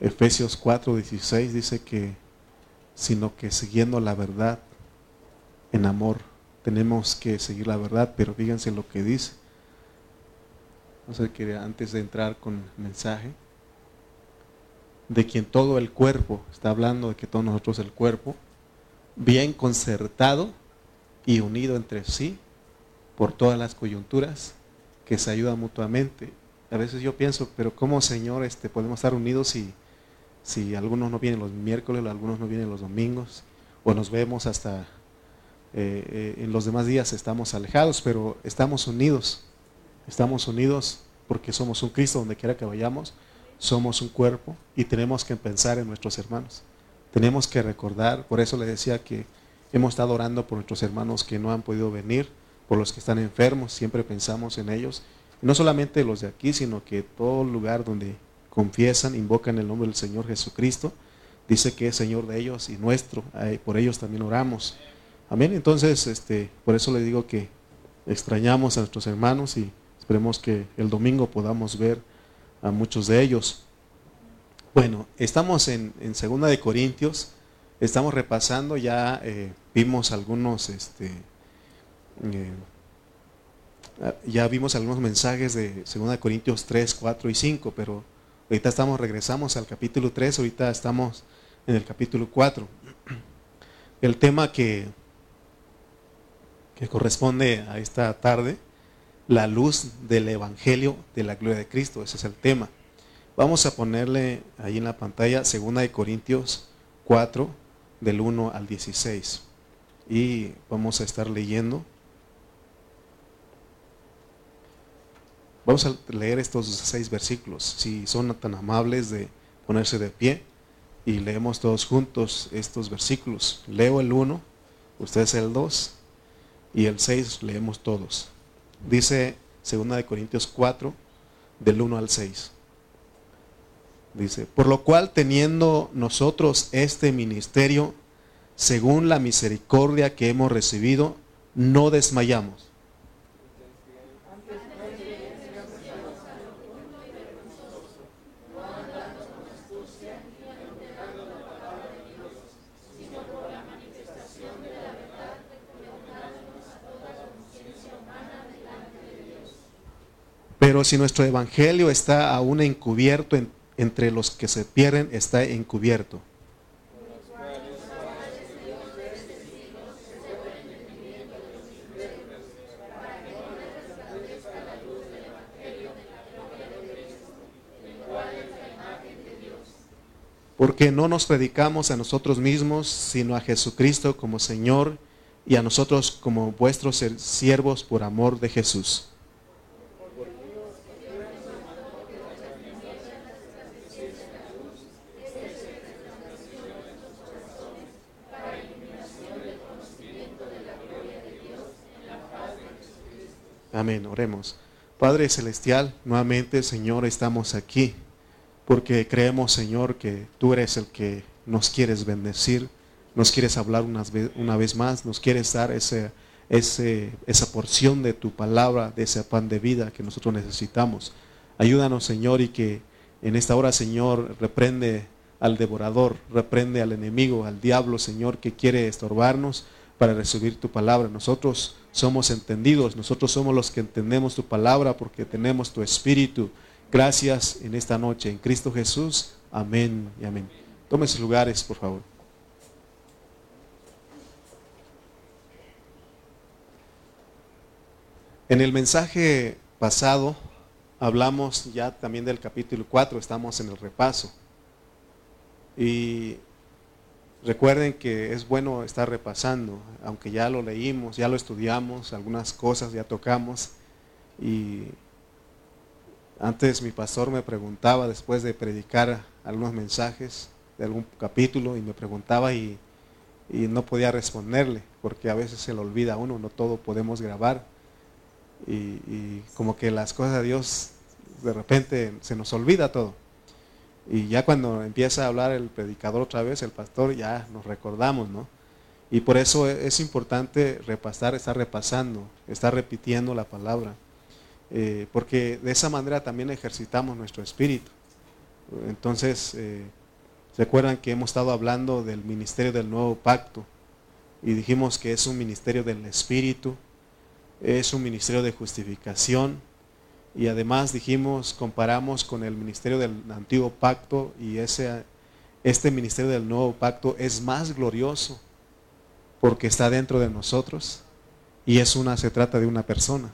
Efesios 4, 16 dice que, sino que siguiendo la verdad en amor, tenemos que seguir la verdad, pero fíjense lo que dice. No sé, que antes de entrar con el mensaje, de quien todo el cuerpo, está hablando de que todos nosotros el cuerpo, bien concertado y unido entre sí por todas las coyunturas, que se ayuda mutuamente. A veces yo pienso, pero ¿cómo Señor este, podemos estar unidos si, si algunos no vienen los miércoles, algunos no vienen los domingos, o nos vemos hasta eh, eh, en los demás días estamos alejados, pero estamos unidos, estamos unidos porque somos un Cristo donde quiera que vayamos, somos un cuerpo y tenemos que pensar en nuestros hermanos. Tenemos que recordar, por eso le decía que hemos estado orando por nuestros hermanos que no han podido venir, por los que están enfermos, siempre pensamos en ellos. no solamente los de aquí, sino que todo lugar donde confiesan, invocan el nombre del Señor Jesucristo, dice que es Señor de ellos y nuestro, por ellos también oramos. Amén. Entonces, este, por eso le digo que extrañamos a nuestros hermanos y esperemos que el domingo podamos ver a muchos de ellos. Bueno, estamos en, en Segunda de Corintios, estamos repasando, ya eh, vimos algunos, este, eh, ya vimos algunos mensajes de Segunda de Corintios 3, 4 y 5, pero ahorita estamos, regresamos al capítulo 3, ahorita estamos en el capítulo 4. El tema que, que corresponde a esta tarde la luz del Evangelio de la gloria de Cristo. Ese es el tema. Vamos a ponerle ahí en la pantalla 2 de Corintios 4, del 1 al 16. Y vamos a estar leyendo. Vamos a leer estos seis versículos. Si son tan amables de ponerse de pie y leemos todos juntos estos versículos. Leo el 1, ustedes el 2 y el 6 leemos todos. Dice 2 de Corintios 4, del 1 al 6. Dice, por lo cual teniendo nosotros este ministerio, según la misericordia que hemos recibido, no desmayamos. Si nuestro evangelio está aún encubierto entre los que se pierden, está encubierto. Porque no nos predicamos a nosotros mismos, sino a Jesucristo como Señor y a nosotros como vuestros siervos por amor de Jesús. Amén, oremos. Padre Celestial, nuevamente, Señor, estamos aquí porque creemos, Señor, que tú eres el que nos quieres bendecir, nos quieres hablar una vez, más, nos quieres dar ese, ese, esa porción de tu palabra, de ese pan de vida que nosotros necesitamos. Ayúdanos, Señor, y que en esta hora, Señor, reprende al devorador, reprende al enemigo, al diablo, Señor, que quiere estorbarnos para recibir tu palabra. Nosotros somos entendidos, nosotros somos los que entendemos tu palabra porque tenemos tu espíritu. Gracias en esta noche, en Cristo Jesús. Amén y amén. Tome sus lugares, por favor. En el mensaje pasado hablamos ya también del capítulo 4, estamos en el repaso. Y Recuerden que es bueno estar repasando, aunque ya lo leímos, ya lo estudiamos, algunas cosas ya tocamos. Y antes mi pastor me preguntaba, después de predicar algunos mensajes de algún capítulo, y me preguntaba y, no podía responderle, porque a veces se le olvida uno, no todo podemos grabar. Y, y como que las cosas de Dios de repente se nos olvida todo. Y ya cuando empieza a hablar el predicador otra vez, el pastor, ya nos recordamos, ¿no? Y por eso e-, es importante repasar, estar repasando, estar repitiendo la palabra. Eh, porque de esa manera también ejercitamos nuestro espíritu. Entonces, eh, ¿se acuerdan que hemos estado hablando del ministerio del nuevo pacto? Y dijimos que es un ministerio del Espíritu, es un ministerio de justificación, y además dijimos, comparamos con el ministerio del antiguo pacto y ese, este ministerio del nuevo pacto es más glorioso porque está dentro de nosotros y es una, se trata de una persona.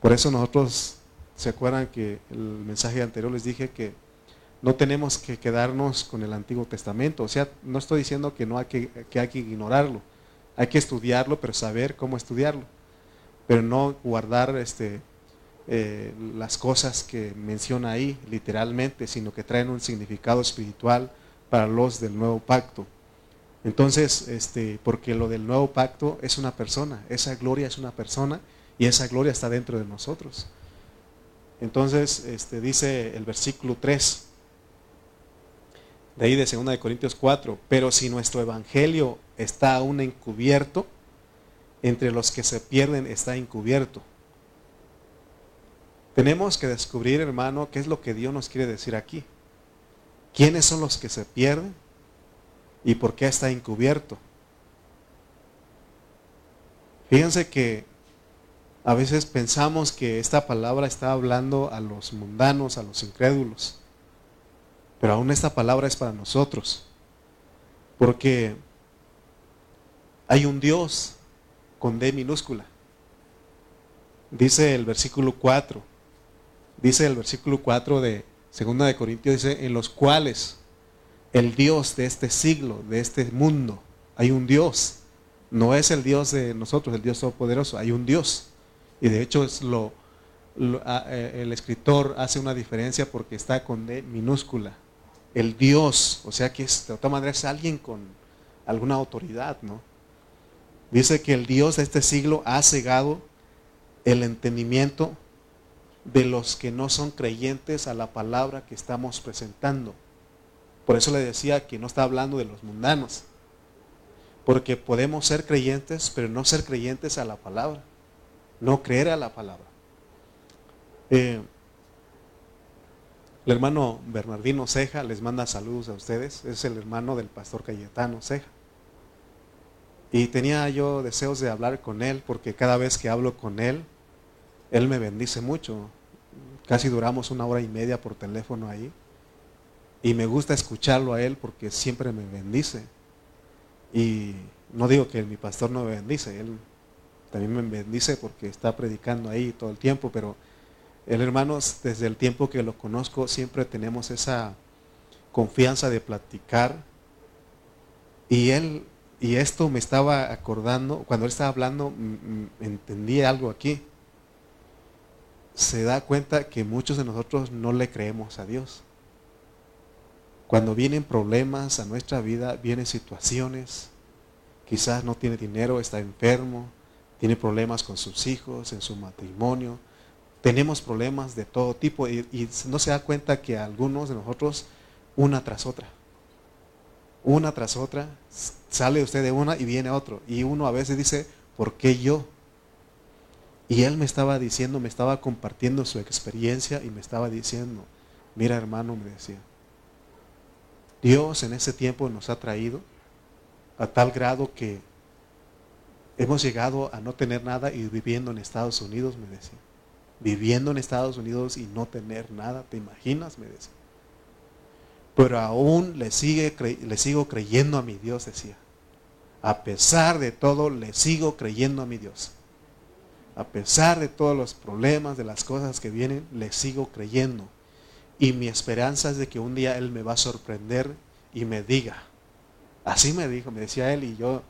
Por eso nosotros, ¿se acuerdan que el mensaje anterior les dije que no tenemos que quedarnos con el Antiguo Testamento? O sea, no estoy diciendo que no hay que, que hay que ignorarlo, hay que estudiarlo, pero saber cómo estudiarlo, pero no guardar este, eh, las cosas que menciona ahí literalmente, sino que traen un significado espiritual para los del nuevo pacto. Entonces, este, porque lo del nuevo pacto es una persona, esa gloria es una persona y esa gloria está dentro de nosotros. Entonces, este, dice el versículo 3, de ahí de 2 de Corintios 4, pero si nuestro evangelio está aún encubierto, entre los que se pierden está encubierto. Tenemos que descubrir, hermano, qué es lo que Dios nos quiere decir aquí. ¿Quiénes son los que se pierden? ¿Y por qué está encubierto? Fíjense que a veces pensamos que esta palabra está hablando a los mundanos, a los incrédulos. Pero aún esta palabra es para nosotros. Porque hay un Dios con D minúscula. Dice el versículo 4. Dice el versículo 4 de Segunda de Corintios, dice, en los cuales el Dios de este siglo, de este mundo, hay un Dios. No es el Dios de nosotros, el Dios todopoderoso, hay un Dios. Y de hecho es lo, eh, el escritor hace una diferencia porque está con D minúscula. El Dios, o sea que es, de otra manera es alguien con alguna autoridad, ¿no? Dice que el Dios de este siglo ha cegado el entendimiento de los que no son creyentes a la palabra que estamos presentando. Por eso le decía que no está hablando de los mundanos. Porque podemos ser creyentes, pero no ser creyentes a la palabra. No creer a la palabra. Eh, el hermano Bernardino Ceja les manda saludos a ustedes. Es el hermano del pastor Cayetano Ceja. Y tenía yo deseos de hablar con él porque cada vez que hablo con él, él me bendice mucho. Casi duramos una hora y media por teléfono ahí. Y me gusta escucharlo a él porque siempre me bendice. Y no digo que mi pastor no me bendice, él también me bendice porque está predicando ahí todo el tiempo, pero el hermano, desde el tiempo que lo conozco, siempre tenemos esa confianza de platicar. Y él, y esto me estaba acordando, cuando él estaba hablando, entendí algo aquí se da cuenta que muchos de nosotros no le creemos a Dios. Cuando vienen problemas a nuestra vida, vienen situaciones, quizás no tiene dinero, está enfermo, tiene problemas con sus hijos, en su matrimonio, tenemos problemas de todo tipo y, no se da cuenta que algunos de nosotros, una tras otra, una tras otra, sale usted de una y viene otro. Y uno a veces dice, ¿por qué yo? Y él me estaba diciendo, me estaba compartiendo su experiencia y me estaba diciendo, mira hermano, me decía, Dios en ese tiempo nos ha traído a tal grado que hemos llegado a no tener nada y viviendo en Estados Unidos, me decía. Viviendo en Estados Unidos y no tener nada, ¿te imaginas? Me decía. Pero aún le, sigue, le sigo creyendo a mi Dios, decía. A pesar de todo, le sigo creyendo a mi Dios a pesar de todos los problemas, de las cosas que vienen, le sigo creyendo. Y mi esperanza es de que un día Él me va a sorprender y me diga. Así me dijo, me decía Él y yo,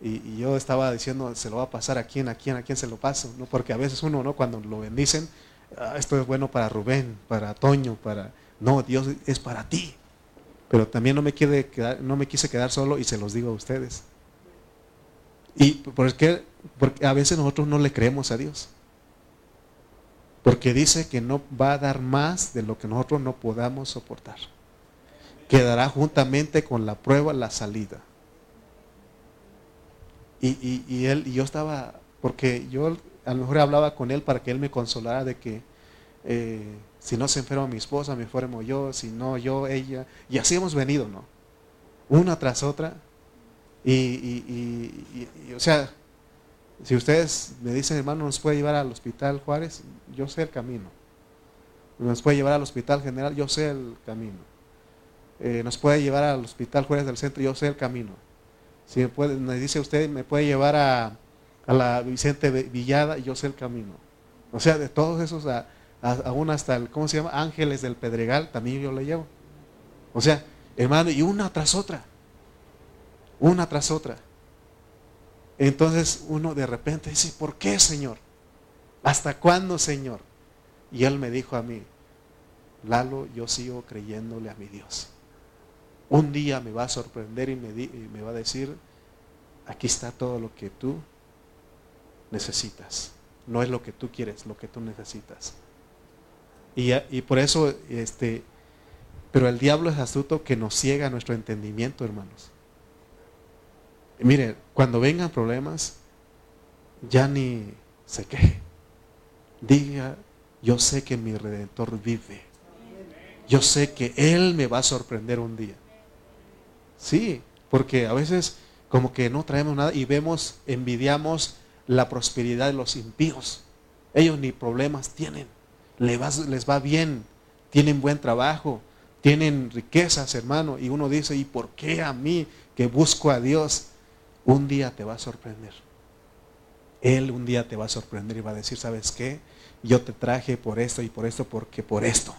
y, yo estaba diciendo, se lo va a pasar a quién, a quién, a quién se lo paso. ¿no? Porque a veces uno, ¿no? cuando lo bendicen, ah, esto es bueno para Rubén, para Toño, para... No, Dios es para ti. Pero también no me, quedar, no me quise quedar solo y se los digo a ustedes. ¿Y por qué porque a veces nosotros no le creemos a Dios. Porque dice que no va a dar más de lo que nosotros no podamos soportar. Quedará juntamente con la prueba la salida. Y, él, y yo estaba, porque yo a lo mejor hablaba con él para que él me consolara de que eh, Si no se enferma mi esposa, me enfermo yo, si no yo, ella. Y así hemos venido, ¿no? Una tras otra. Y, y, y, o sea, si ustedes me dicen, hermano, nos puede llevar al hospital Juárez, yo sé el camino. Nos puede llevar al hospital general, yo sé el camino. Eh, nos puede llevar al hospital Juárez del centro, yo sé el camino. Si me, me dice usted, me puede llevar a, a la Vicente Villada, yo sé el camino. O sea, de todos esos, a, aún hasta el, ¿cómo se llama? Ángeles del Pedregal, también yo le llevo. O sea, hermano, y una tras otra. Una tras otra. Entonces uno de repente dice, ¿por qué, Señor? ¿Hasta cuándo, Señor? Y él me dijo a mí, Lalo, yo sigo creyéndole a mi Dios. Un día me va a sorprender y me, y va a decir, aquí está todo lo que tú necesitas. No es lo que tú quieres, lo que tú necesitas. Y, por eso, este, pero el diablo es astuto que nos ciega nuestro entendimiento, hermanos. Mire, cuando vengan problemas, ya ni se queje. Diga, yo sé que mi redentor vive. Yo sé que Él me va a sorprender un día. Sí, porque a veces como que no traemos nada y vemos, envidiamos la prosperidad de los impíos. Ellos ni problemas tienen les va, bien, tienen buen trabajo, tienen riquezas, hermano. Y uno dice, ¿y por qué a mí que busco a Dios? Un día te va a sorprender. Él un día te va a sorprender y va a decir, ¿sabes qué? Yo te traje por esto y por esto, porque por esto.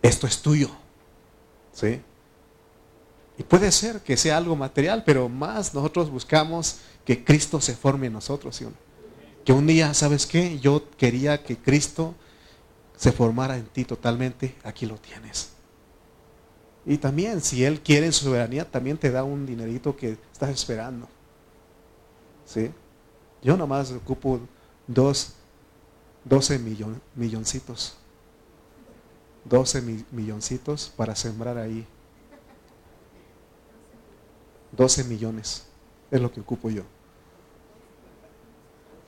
Esto es tuyo. ¿Sí? Y puede ser que sea algo material, pero más nosotros buscamos que Cristo se forme en nosotros. Que un día, ¿sabes qué? Yo quería que Cristo se formara en ti totalmente, aquí lo tienes. Y también, si Él quiere en su soberanía, también te da un dinerito que estás esperando. ¿Sí? Yo nomás ocupo dos, 12 milloncitos. 12 milloncitos para sembrar ahí. 12 millones es lo que ocupo yo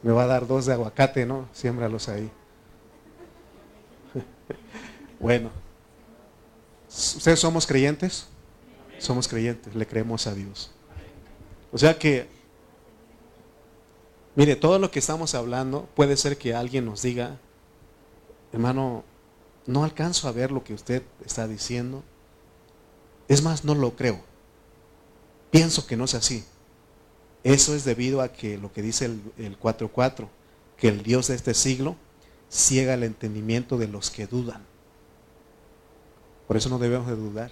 me va a dar dos de aguacate, ¿no? Siémbralos ahí. bueno, ¿ustedes somos creyentes? Somos creyentes, le creemos a Dios. O sea que, mire, todo lo que estamos hablando puede ser que alguien nos diga, hermano, no alcanzo a ver lo que usted está diciendo. Es más, no lo creo. Pienso que no es así. Eso es debido a que lo que dice el, 4.4, que el Dios de este siglo ciega el entendimiento de los que dudan. Por eso no debemos de dudar.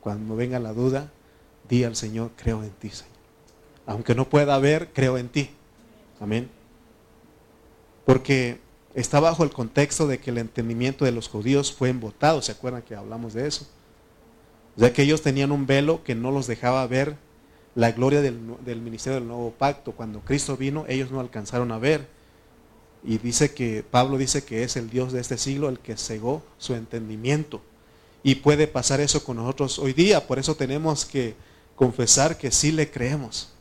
Cuando venga la duda, di al Señor, creo en ti, Señor. Aunque no pueda ver, creo en ti. Amén. Porque está bajo el contexto de que el entendimiento de los judíos fue embotado. ¿Se acuerdan que hablamos de eso? Ya que ellos tenían un velo que no los dejaba ver la gloria del, ministerio del nuevo pacto. Cuando Cristo vino, ellos no alcanzaron a ver. Y dice que, Pablo dice que es el Dios de este siglo el que cegó su entendimiento. Y puede pasar eso con nosotros hoy día. Por eso tenemos que confesar que sí le creemos.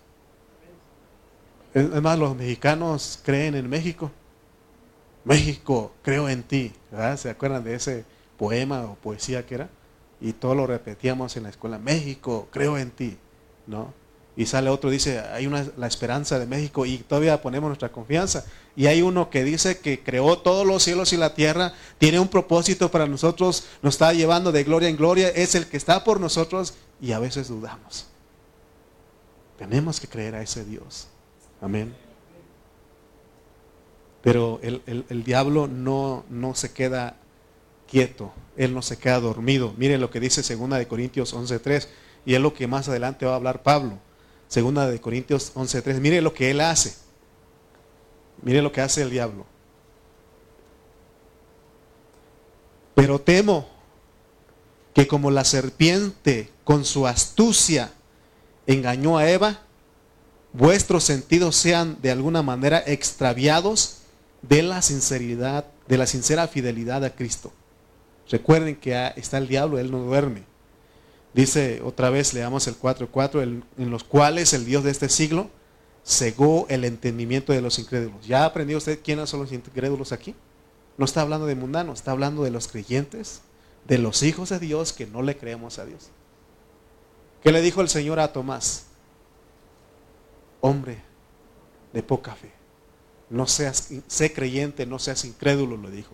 Es más, los mexicanos creen en México. México, creo en ti. ¿Se acuerdan de ese poema o poesía que era? Y todo lo repetíamos en la escuela. México, creo en ti. ¿No? Y sale otro, dice, hay una, la esperanza de México y todavía ponemos nuestra confianza. Y hay uno que dice que creó todos los cielos y la tierra, tiene un propósito para nosotros, nos está llevando de gloria en gloria, es el que está por nosotros y a veces dudamos. Tenemos que creer a ese Dios. Amén. Pero el, el diablo no, no se queda quieto, él no se queda dormido. Miren lo que dice 2 de Corintios 11.3 y es lo que más adelante va a hablar Pablo. Segunda de Corintios 11.3. Mire lo que él hace. Mire lo que hace el diablo. Pero temo que como la serpiente con su astucia engañó a Eva, vuestros sentidos sean de alguna manera extraviados de la sinceridad, de la sincera fidelidad a Cristo. Recuerden que está el diablo, él no duerme. Dice otra vez, leamos el 4.4, en los cuales el Dios de este siglo cegó el entendimiento de los incrédulos. ¿Ya aprendió usted quiénes son los incrédulos aquí? No está hablando de mundanos, está hablando de los creyentes, de los hijos de Dios que no le creemos a Dios. ¿Qué le dijo el Señor a Tomás? Hombre de poca fe. No seas, sé creyente, no seas incrédulo, le dijo.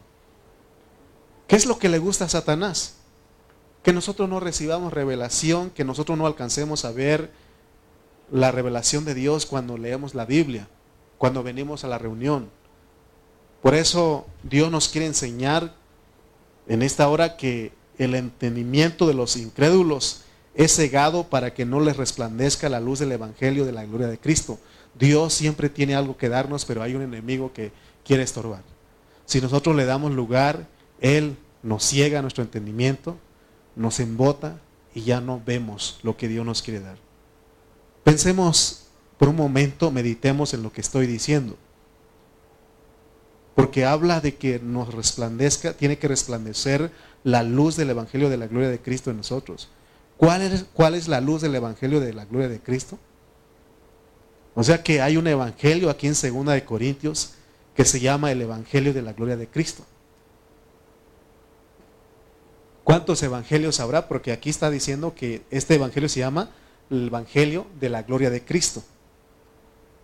¿Qué es lo que le gusta a Satanás? Que nosotros no recibamos revelación, que nosotros no alcancemos a ver la revelación de Dios cuando leemos la Biblia, cuando venimos a la reunión. Por eso Dios nos quiere enseñar en esta hora que el entendimiento de los incrédulos es cegado para que no les resplandezca la luz del Evangelio de la gloria de Cristo. Dios siempre tiene algo que darnos, pero hay un enemigo que quiere estorbar. Si nosotros le damos lugar, Él nos ciega nuestro entendimiento, nos embota y ya no vemos lo que Dios nos quiere dar. Pensemos por un momento, meditemos en lo que estoy diciendo. Porque habla de que nos resplandezca, tiene que resplandecer la luz del Evangelio de la gloria de Cristo en nosotros. ¿Cuál es, cuál es la luz del Evangelio de la gloria de Cristo? O sea que hay un Evangelio aquí en Segunda de Corintios que se llama el Evangelio de la gloria de Cristo. ¿Cuántos evangelios habrá? Porque aquí está diciendo que este evangelio se llama el Evangelio de la gloria de Cristo.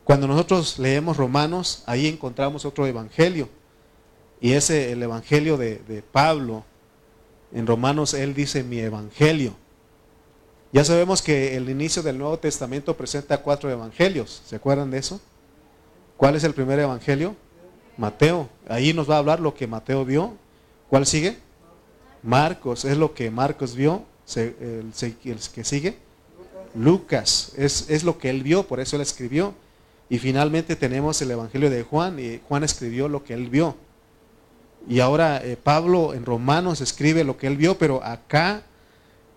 Cuando nosotros leemos Romanos, ahí encontramos otro evangelio. Y ese, el evangelio de, de Pablo, en Romanos él dice mi evangelio. Ya sabemos que el inicio del Nuevo Testamento presenta cuatro evangelios. ¿Se acuerdan de eso? ¿Cuál es el primer evangelio? Mateo. Ahí nos va a hablar lo que Mateo vio. ¿Cuál sigue? Marcos. Es lo que Marcos vio. El, que sigue. Lucas. Es, es lo que él vio, por eso él escribió. Y finalmente tenemos el Evangelio de Juan, y Juan escribió lo que él vio. Y ahora eh, Pablo en Romanos escribe lo que él vio, pero acá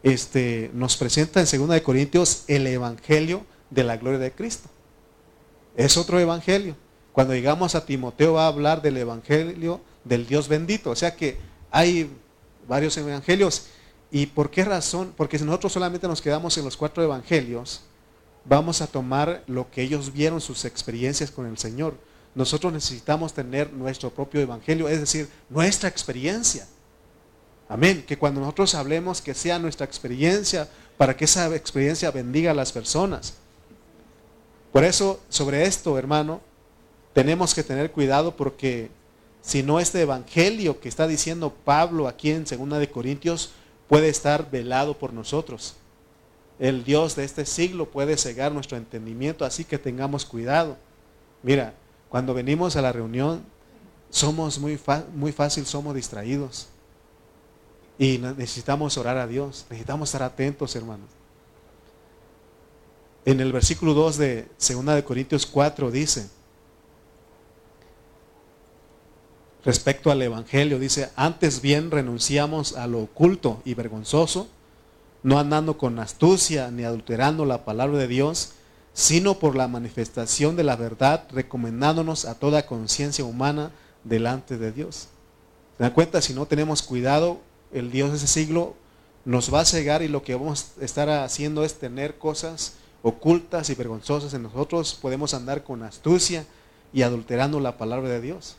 este, nos presenta en 2 de Corintios el Evangelio de la gloria de Cristo. Es otro Evangelio. Cuando llegamos a Timoteo va a hablar del Evangelio del Dios bendito. O sea que hay varios Evangelios. ¿Y por qué razón? Porque si nosotros solamente nos quedamos en los cuatro Evangelios, vamos a tomar lo que ellos vieron, sus experiencias con el Señor. Nosotros necesitamos tener nuestro propio evangelio, es decir, nuestra experiencia. Amén. Que cuando nosotros hablemos, que sea nuestra experiencia, para que esa experiencia bendiga a las personas. Por eso, sobre esto, hermano, tenemos que tener cuidado porque si no este evangelio que está diciendo Pablo aquí en 2 de Corintios puede estar velado por nosotros el Dios de este siglo puede cegar nuestro entendimiento, así que tengamos cuidado. Mira, cuando venimos a la reunión, somos muy, muy fácil, somos distraídos. Y necesitamos orar a Dios, necesitamos estar atentos, hermanos. En el versículo 2 de 2 de Corintios 4 dice, respecto al Evangelio, dice, antes bien renunciamos a lo oculto y vergonzoso no andando con astucia ni adulterando la palabra de Dios, sino por la manifestación de la verdad, recomendándonos a toda conciencia humana delante de Dios. ¿Se dan cuenta? Si no tenemos cuidado, el Dios de ese siglo nos va a cegar y lo que vamos a estar haciendo es tener cosas ocultas y vergonzosas en nosotros. Podemos andar con astucia y adulterando la palabra de Dios.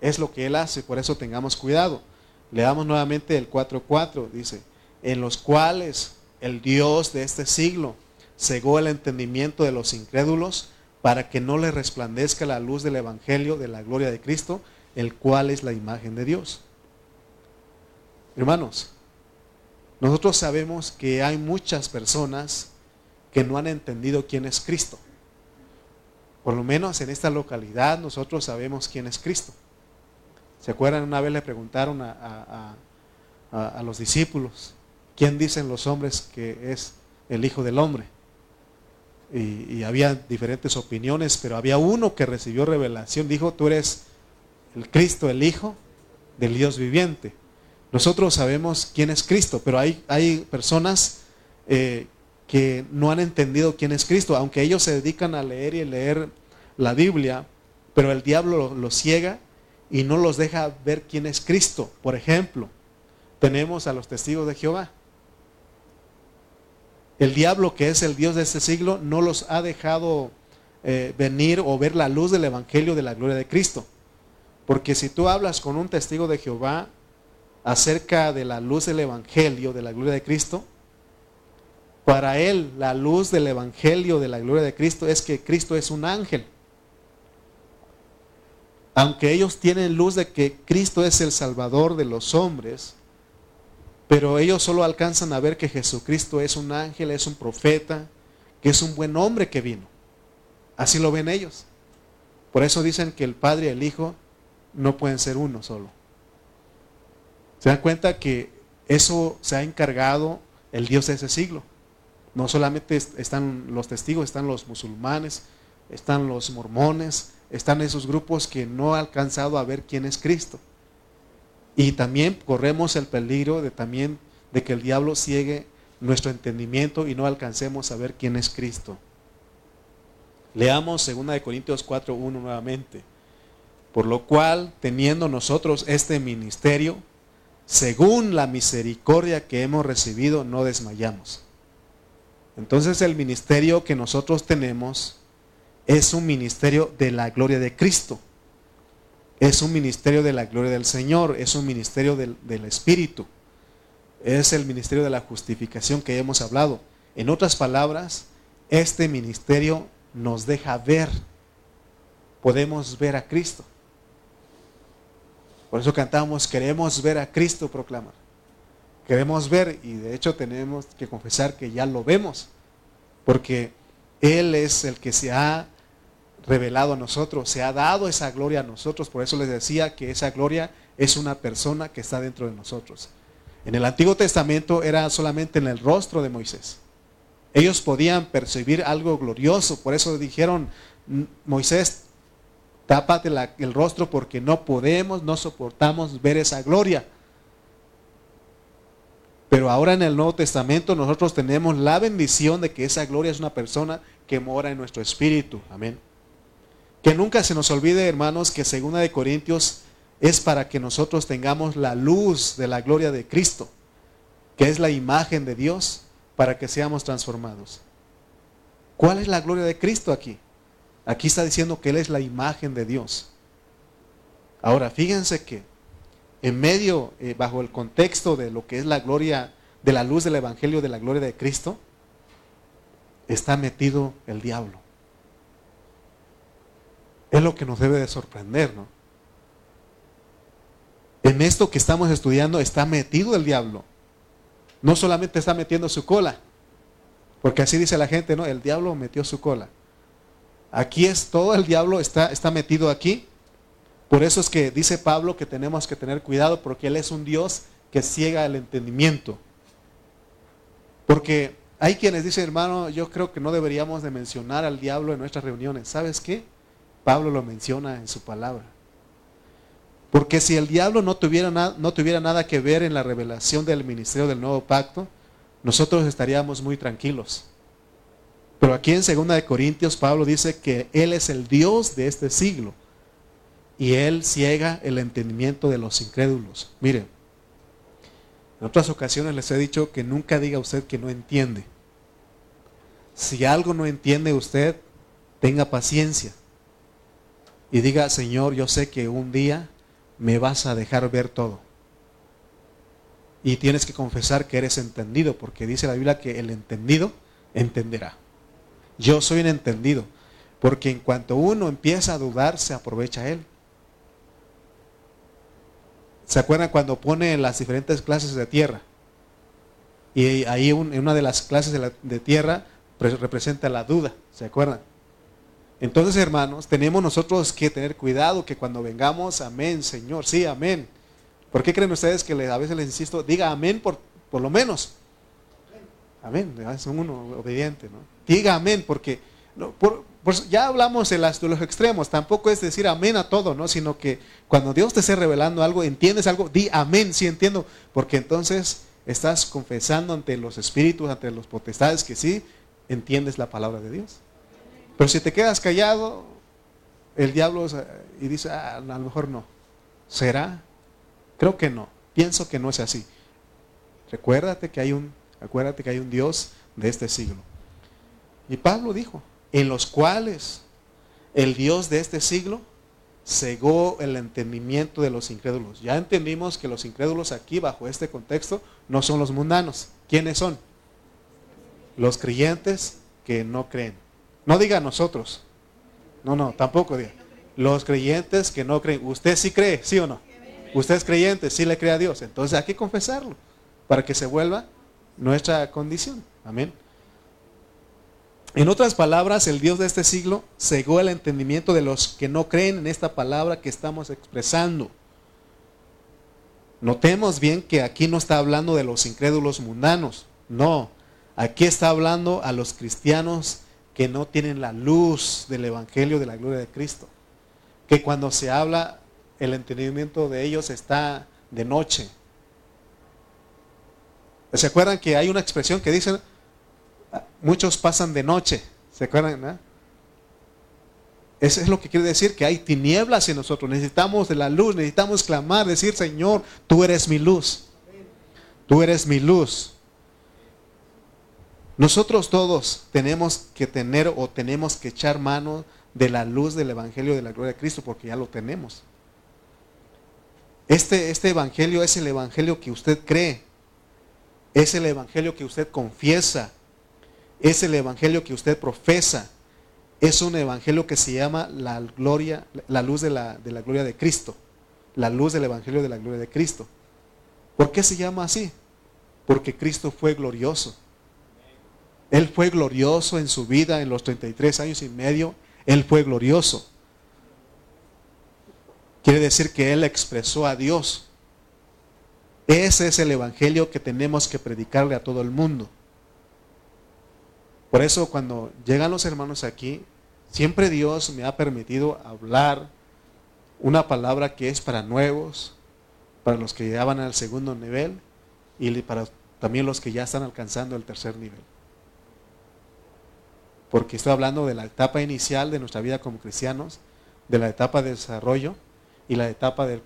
Es lo que Él hace, por eso tengamos cuidado. Leamos nuevamente el 4.4, dice, en los cuales el Dios de este siglo cegó el entendimiento de los incrédulos para que no le resplandezca la luz del Evangelio de la gloria de Cristo, el cual es la imagen de Dios. Hermanos, nosotros sabemos que hay muchas personas que no han entendido quién es Cristo. Por lo menos en esta localidad nosotros sabemos quién es Cristo. ¿Se acuerdan? Una vez le preguntaron a, a los discípulos, ¿quién dicen los hombres que es el Hijo del Hombre? Y, había diferentes opiniones, pero había uno que recibió revelación, dijo, tú eres el Cristo, el Hijo del Dios viviente. Nosotros sabemos quién es Cristo, pero hay, hay personas eh, que no han entendido quién es Cristo, aunque ellos se dedican a leer y leer la Biblia, pero el diablo los ciega y no los deja ver quién es Cristo. Por ejemplo, tenemos a los testigos de Jehová. El diablo, que es el Dios de este siglo, no los ha dejado eh, venir o ver la luz del Evangelio de la gloria de Cristo. Porque si tú hablas con un testigo de Jehová acerca de la luz del Evangelio, de la gloria de Cristo, para él la luz del Evangelio de la gloria de Cristo es que Cristo es un ángel. Aunque ellos tienen luz de que Cristo es el Salvador de los hombres, pero ellos solo alcanzan a ver que Jesucristo es un ángel, es un profeta, que es un buen hombre que vino. Así lo ven ellos. Por eso dicen que el Padre y el Hijo no pueden ser uno solo. Se dan cuenta que eso se ha encargado el Dios de ese siglo. No solamente están los testigos, están los musulmanes, están los mormones, están esos grupos que no han alcanzado a ver quién es Cristo. Y también corremos el peligro de también de que el diablo ciegue nuestro entendimiento y no alcancemos a ver quién es Cristo. Leamos 2 Corintios 4.1 nuevamente. Por lo cual, teniendo nosotros este ministerio, según la misericordia que hemos recibido, no desmayamos. Entonces el ministerio que nosotros tenemos es un ministerio de la gloria de Cristo. Es un ministerio de la gloria del Señor, es un ministerio del, del Espíritu. Es el ministerio de la justificación que hemos hablado. En otras palabras, este ministerio nos deja ver, podemos ver a Cristo. Por eso cantamos, queremos ver a Cristo proclamar. Queremos ver y de hecho tenemos que confesar que ya lo vemos, porque Él es el que se ha revelado a nosotros, se ha dado esa gloria a nosotros. Por eso les decía que esa gloria es una persona que está dentro de nosotros. En el Antiguo Testamento era solamente en el rostro de Moisés. Ellos podían percibir algo glorioso, por eso dijeron, Moisés, tápate el rostro porque no podemos, no soportamos ver esa gloria. Pero ahora en el Nuevo Testamento nosotros tenemos la bendición de que esa gloria es una persona que mora en nuestro espíritu. Amén. Que nunca se nos olvide, hermanos, que segunda de Corintios es para que nosotros tengamos la luz de la gloria de Cristo, que es la imagen de Dios para que seamos transformados. ¿Cuál es la gloria de Cristo aquí? Aquí está diciendo que Él es la imagen de Dios. Ahora, fíjense que en medio, eh, bajo el contexto de lo que es la gloria, de la luz del Evangelio de la gloria de Cristo, está metido el diablo. Es lo que nos debe de sorprender, ¿no? En esto que estamos estudiando está metido el diablo no solamente está metiendo su cola, porque así dice la gente, ¿no? El diablo metió su cola. Aquí es todo el diablo está, está metido aquí. Por eso es que dice Pablo que tenemos que tener cuidado porque Él es un Dios que ciega el entendimiento. Porque hay quienes dicen, hermano, yo creo que no deberíamos de mencionar al diablo en nuestras reuniones. ¿Sabes qué? Pablo lo menciona en su palabra. Porque si el diablo no tuviera, nada que ver en la revelación del ministerio del nuevo pacto, nosotros estaríamos muy tranquilos. Pero aquí en 2 Corintios Pablo dice que Él es el Dios de este siglo y Él ciega el entendimiento de los incrédulos. Miren, en otras ocasiones les he dicho que nunca diga usted que no entiende. Si algo no entiende usted, tenga paciencia y diga, Señor, yo sé que un día me vas a dejar ver todo. Y tienes que confesar que eres entendido, porque dice la Biblia que el entendido entenderá. Yo soy un entendido, porque en cuanto uno empieza a dudar, se aprovecha él. ¿Se acuerdan cuando pone las diferentes clases de tierra? Y ahí en una de las clases de, de tierra representa la duda, ¿se acuerdan? Entonces, hermanos, tenemos nosotros que tener cuidado que cuando vengamos, amén, Señor, sí, amén. ¿Por qué creen ustedes que a veces les insisto, diga amén por, por lo menos? Amén, es uno obediente, ¿no? Diga amén, porque ya hablamos de, las, de los extremos, tampoco es decir amén a todo, ¿no? Sino que cuando Dios te esté revelando algo, entiendes algo, di amén, sí entiendo, porque entonces estás confesando ante los espíritus, ante los potestades que sí entiendes la palabra de Dios. Pero si te quedas callado, el diablo y dice, ah, a lo mejor no. ¿Será? Creo que no. Pienso que no es así. Recuérdate que hay un, acuérdate que hay un Dios de este siglo. Y Pablo dijo, en los cuales el Dios de este siglo cegó el entendimiento de los incrédulos. Ya entendimos que los incrédulos aquí, bajo este contexto, no son los mundanos. ¿Quiénes son? Los creyentes que no creen. No diga nosotros. No, no, tampoco diga. Los creyentes que no creen. ¿Usted sí cree, sí o no? Usted es creyente, sí le cree a Dios. Entonces hay que confesarlo para que se vuelva nuestra condición. Amén. En otras palabras, el Dios de este siglo cegó el entendimiento de los que no creen en esta palabra que estamos expresando. Notemos bien que aquí no está hablando de los incrédulos mundanos, no, aquí está hablando a los cristianos que no tienen la luz del Evangelio de la gloria de Cristo. Que cuando se habla, el entendimiento de ellos está de noche. ¿Se acuerdan que hay una expresión que dicen, muchos pasan de noche. ¿Se acuerdan? Eso es lo que quiere decir, que hay tinieblas en nosotros. Necesitamos de la luz, necesitamos clamar, decir, Señor, tú eres mi luz. Tú eres mi luz. Nosotros todos tenemos que tener o tenemos que echar mano de la luz del Evangelio de la gloria de Cristo, porque ya lo tenemos. Este, este Evangelio es el Evangelio que usted cree. Es el Evangelio que usted confiesa es el evangelio que usted profesa. Es un evangelio que se llama la gloria, la luz de la, de la gloria de Cristo. La luz del evangelio de la gloria de Cristo. ¿Por qué se llama así? Porque Cristo fue glorioso. Él fue glorioso en su vida, en los 33 años y medio. Él fue glorioso. Quiere decir que Él expresó a Dios. Ese es el evangelio que tenemos que predicarle a todo el mundo. Por eso cuando llegan los hermanos aquí, siempre Dios me ha permitido hablar una palabra que es para nuevos, para los que ya al segundo nivel y para también los que ya están alcanzando el tercer nivel. Porque estoy hablando de la etapa inicial de nuestra vida como cristianos, de la etapa de desarrollo y la etapa del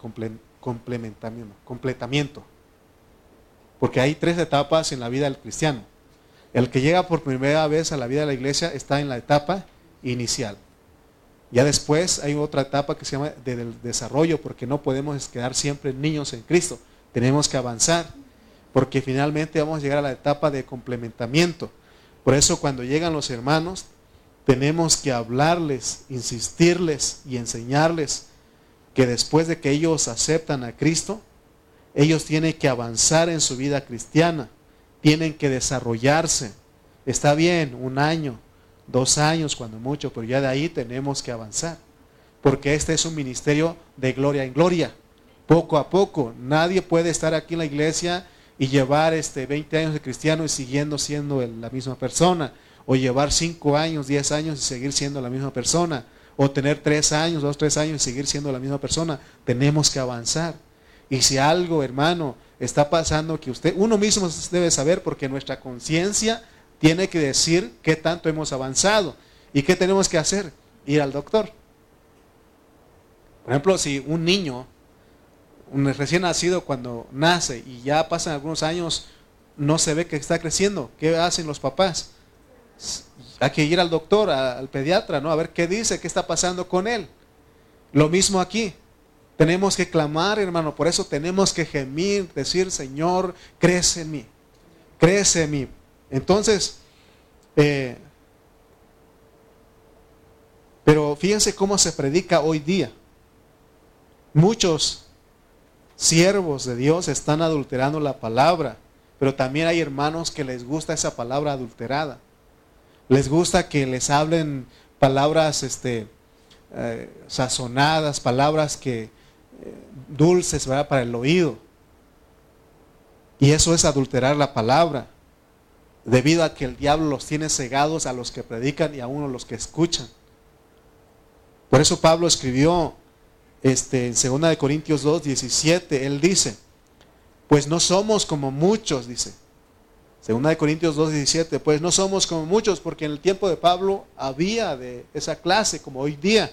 completamiento. Porque hay tres etapas en la vida del cristiano. El que llega por primera vez a la vida de la iglesia está en la etapa inicial. Ya después hay otra etapa que se llama del desarrollo, porque no podemos quedar siempre niños en Cristo. Tenemos que avanzar, porque finalmente vamos a llegar a la etapa de complementamiento. Por eso cuando llegan los hermanos, tenemos que hablarles, insistirles y enseñarles que después de que ellos aceptan a Cristo, ellos tienen que avanzar en su vida cristiana tienen que desarrollarse. Está bien, un año, dos años cuando mucho, pero ya de ahí tenemos que avanzar. Porque este es un ministerio de gloria en gloria. Poco a poco. Nadie puede estar aquí en la iglesia y llevar este 20 años de cristiano y siguiendo siendo la misma persona. O llevar 5 años, 10 años y seguir siendo la misma persona. O tener 3 años, 2, 3 años y seguir siendo la misma persona. Tenemos que avanzar. Y si algo, hermano, está pasando que usted, uno mismo debe saber porque nuestra conciencia tiene que decir qué tanto hemos avanzado y qué tenemos que hacer, ir al doctor. Por ejemplo, si un niño, un recién nacido cuando nace y ya pasan algunos años, no se ve que está creciendo, ¿qué hacen los papás? Hay que ir al doctor, al pediatra, ¿no? A ver qué dice, qué está pasando con él. Lo mismo aquí. Tenemos que clamar, hermano, por eso tenemos que gemir, decir, Señor, crece en mí, crece en mí. Entonces, eh, pero fíjense cómo se predica hoy día. Muchos siervos de Dios están adulterando la palabra, pero también hay hermanos que les gusta esa palabra adulterada. Les gusta que les hablen palabras este, eh, sazonadas, palabras que, dulces para el oído. Y eso es adulterar la palabra, debido a que el diablo los tiene cegados a los que predican y a uno los que escuchan. Por eso Pablo escribió este, en 2 de Corintios 2, 17, él dice, pues no somos como muchos, dice. 2 de Corintios 2, 17, pues no somos como muchos, porque en el tiempo de Pablo había de esa clase como hoy día.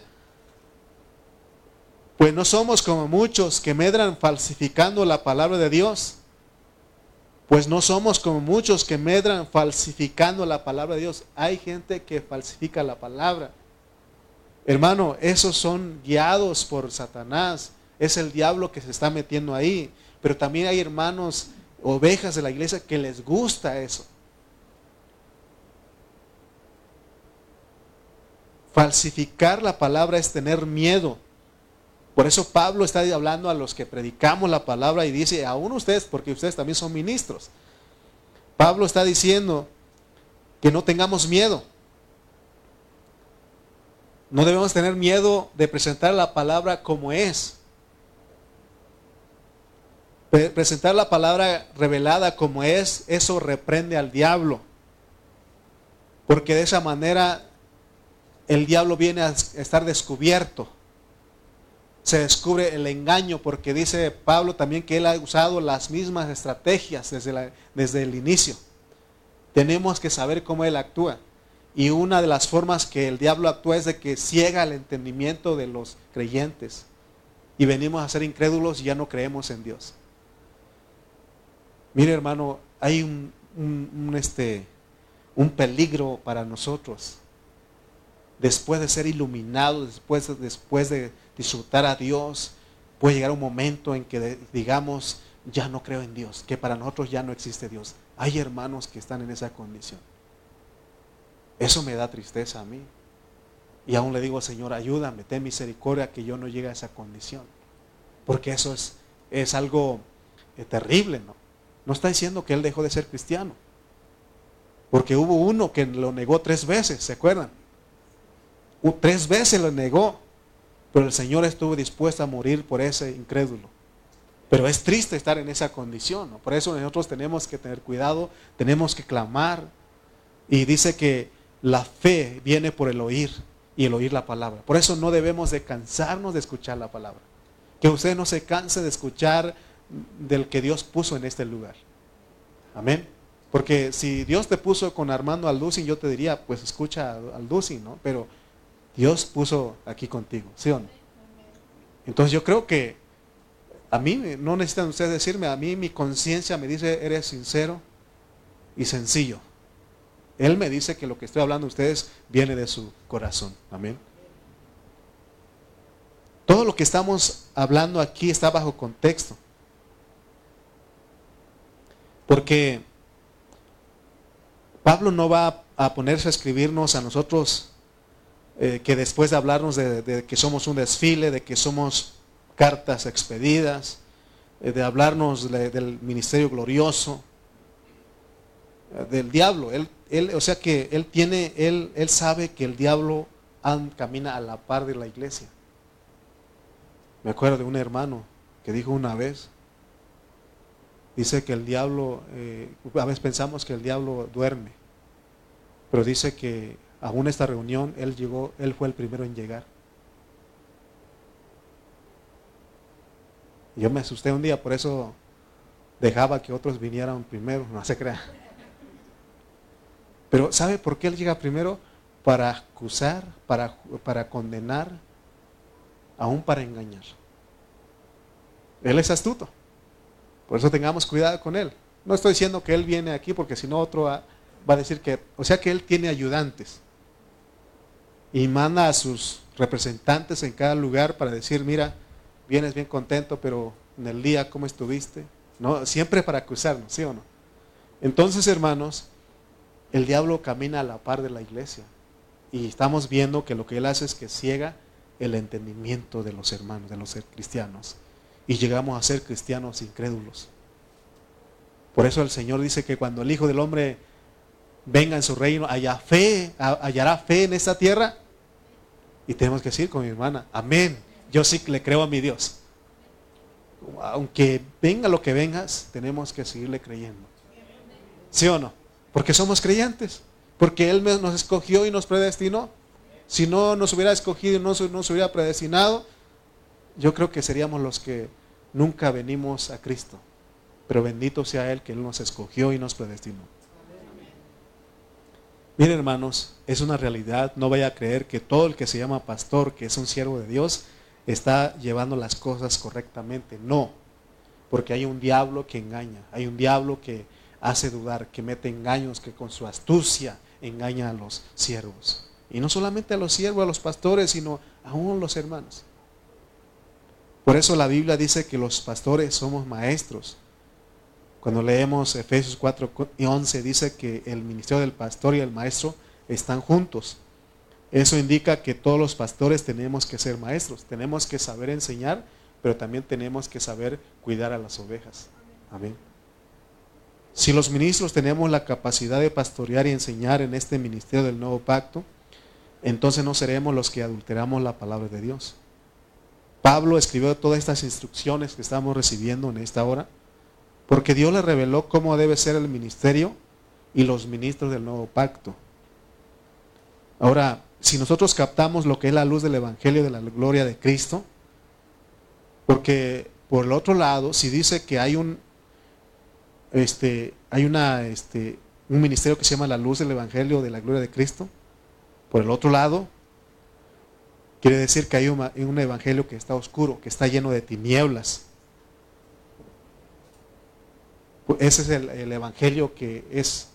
Pues no somos como muchos que medran falsificando la palabra de Dios. Pues no somos como muchos que medran falsificando la palabra de Dios. Hay gente que falsifica la palabra. Hermano, esos son guiados por Satanás. Es el diablo que se está metiendo ahí. Pero también hay hermanos, ovejas de la iglesia, que les gusta eso. Falsificar la palabra es tener miedo. Por eso Pablo está hablando a los que predicamos la palabra y dice, aún ustedes, porque ustedes también son ministros. Pablo está diciendo que no tengamos miedo. No debemos tener miedo de presentar la palabra como es. Presentar la palabra revelada como es, eso reprende al diablo. Porque de esa manera el diablo viene a estar descubierto. Se descubre el engaño porque dice Pablo también que él ha usado las mismas estrategias desde, desde el inicio. Tenemos que saber cómo él actúa. Y una de las formas que el diablo actúa es de que ciega el entendimiento de los creyentes. Y venimos a ser incrédulos y ya no creemos en Dios. Mire hermano, hay un, este, un peligro para nosotros. Después de ser iluminados, después, después de disfrutar a Dios, puede llegar un momento en que digamos, ya no creo en Dios, que para nosotros ya no existe Dios. Hay hermanos que están en esa condición. Eso me da tristeza a mí. Y aún le digo, Señor, ayúdame, ten misericordia que yo no llegue a esa condición. Porque eso es, es algo eh, terrible, ¿no? No está diciendo que él dejó de ser cristiano. Porque hubo uno que lo negó tres veces, ¿se acuerdan? Tres veces lo negó, pero el Señor estuvo dispuesto a morir por ese incrédulo. Pero es triste estar en esa condición. Por eso nosotros tenemos que tener cuidado, tenemos que clamar. Y dice que la fe viene por el oír y el oír la palabra. Por eso no debemos de cansarnos de escuchar la palabra. Que usted no se canse de escuchar del que Dios puso en este lugar. Amén. Porque si Dios te puso con Armando Alducin, yo te diría, pues escucha al Alducin, ¿no? Pero Dios puso aquí contigo, ¿sí o no? Entonces yo creo que a mí, no necesitan ustedes decirme, a mí mi conciencia me dice, eres sincero y sencillo. Él me dice que lo que estoy hablando a ustedes viene de su corazón. Amén. Todo lo que estamos hablando aquí está bajo contexto. Porque Pablo no va a ponerse a escribirnos a nosotros eh, que después de hablarnos de, que somos un desfile, de que somos cartas expedidas, eh, de hablarnos del ministerio glorioso, eh, del diablo. Él, él, o sea que él tiene, él, él sabe que el diablo camina a la par de la iglesia. Me acuerdo de un hermano que dijo una vez, Dice que el diablo, eh, a veces pensamos que el diablo duerme, pero dice que aún esta reunión él llegó, él fue el primero en llegar. Yo me asusté un día, por eso dejaba que otros vinieran primero, no se crea. Pero ¿sabe por qué él llega primero? Para acusar, para, para condenar, aún para engañar. Él es astuto. Por eso tengamos cuidado con él. No estoy diciendo que él viene aquí porque si no otro va, a decir que, o sea que él tiene ayudantes y manda a sus representantes en cada lugar para decir, mira, vienes bien contento, pero en el día, ¿cómo estuviste? No, siempre para acusarnos, ¿sí o no? Entonces, hermanos, el diablo camina a la par de la iglesia y estamos viendo que lo que él hace es que ciega el entendimiento de los hermanos, de los cristianos y llegamos a ser cristianos incrédulos. Por eso el Señor dice que cuando el Hijo del Hombre venga en su reino, haya fe, hallará fe en esta tierra. Y tenemos que decir con mi hermana, amén. Yo sí le creo a mi Dios. Aunque venga lo que vengas, tenemos que seguirle creyendo. ¿Sí o no? Porque somos creyentes. Porque Él nos escogió y nos predestinó. Si no nos hubiera escogido y no nos hubiera predestinado, yo creo que seríamos los que nunca venimos a Cristo. Pero bendito sea Él que Él nos escogió y nos predestinó. Miren hermanos, es una realidad. No vaya a creer que todo el que se llama pastor, que es un siervo de Dios, está llevando las cosas correctamente. No, porque hay un diablo que engaña, hay un diablo que hace dudar, que mete engaños, que con su astucia engaña a los siervos. Y no solamente a los siervos, a los pastores, sino aún los hermanos. Por eso la Biblia dice que los pastores somos maestros. Cuando leemos Efesios 4 y 11 dice que el ministerio del pastor y el maestro están juntos. Eso indica que todos los pastores tenemos que ser maestros, tenemos que saber enseñar, pero también tenemos que saber cuidar a las ovejas. Amén. Si los ministros tenemos la capacidad de pastorear y enseñar en este ministerio del nuevo pacto, entonces no seremos los que adulteramos la palabra de Dios. Pablo escribió todas estas instrucciones que estamos recibiendo en esta hora, porque Dios le reveló cómo debe ser el ministerio y los ministros del nuevo pacto. Ahora, si nosotros captamos lo que es la luz del Evangelio de la gloria de Cristo, porque por el otro lado, si dice que hay un, este, hay una, este, un ministerio que se llama la luz del Evangelio de la gloria de Cristo, por el otro lado, quiere decir que hay un, evangelio que está oscuro, que está lleno de tinieblas. Ese es el, el, evangelio que es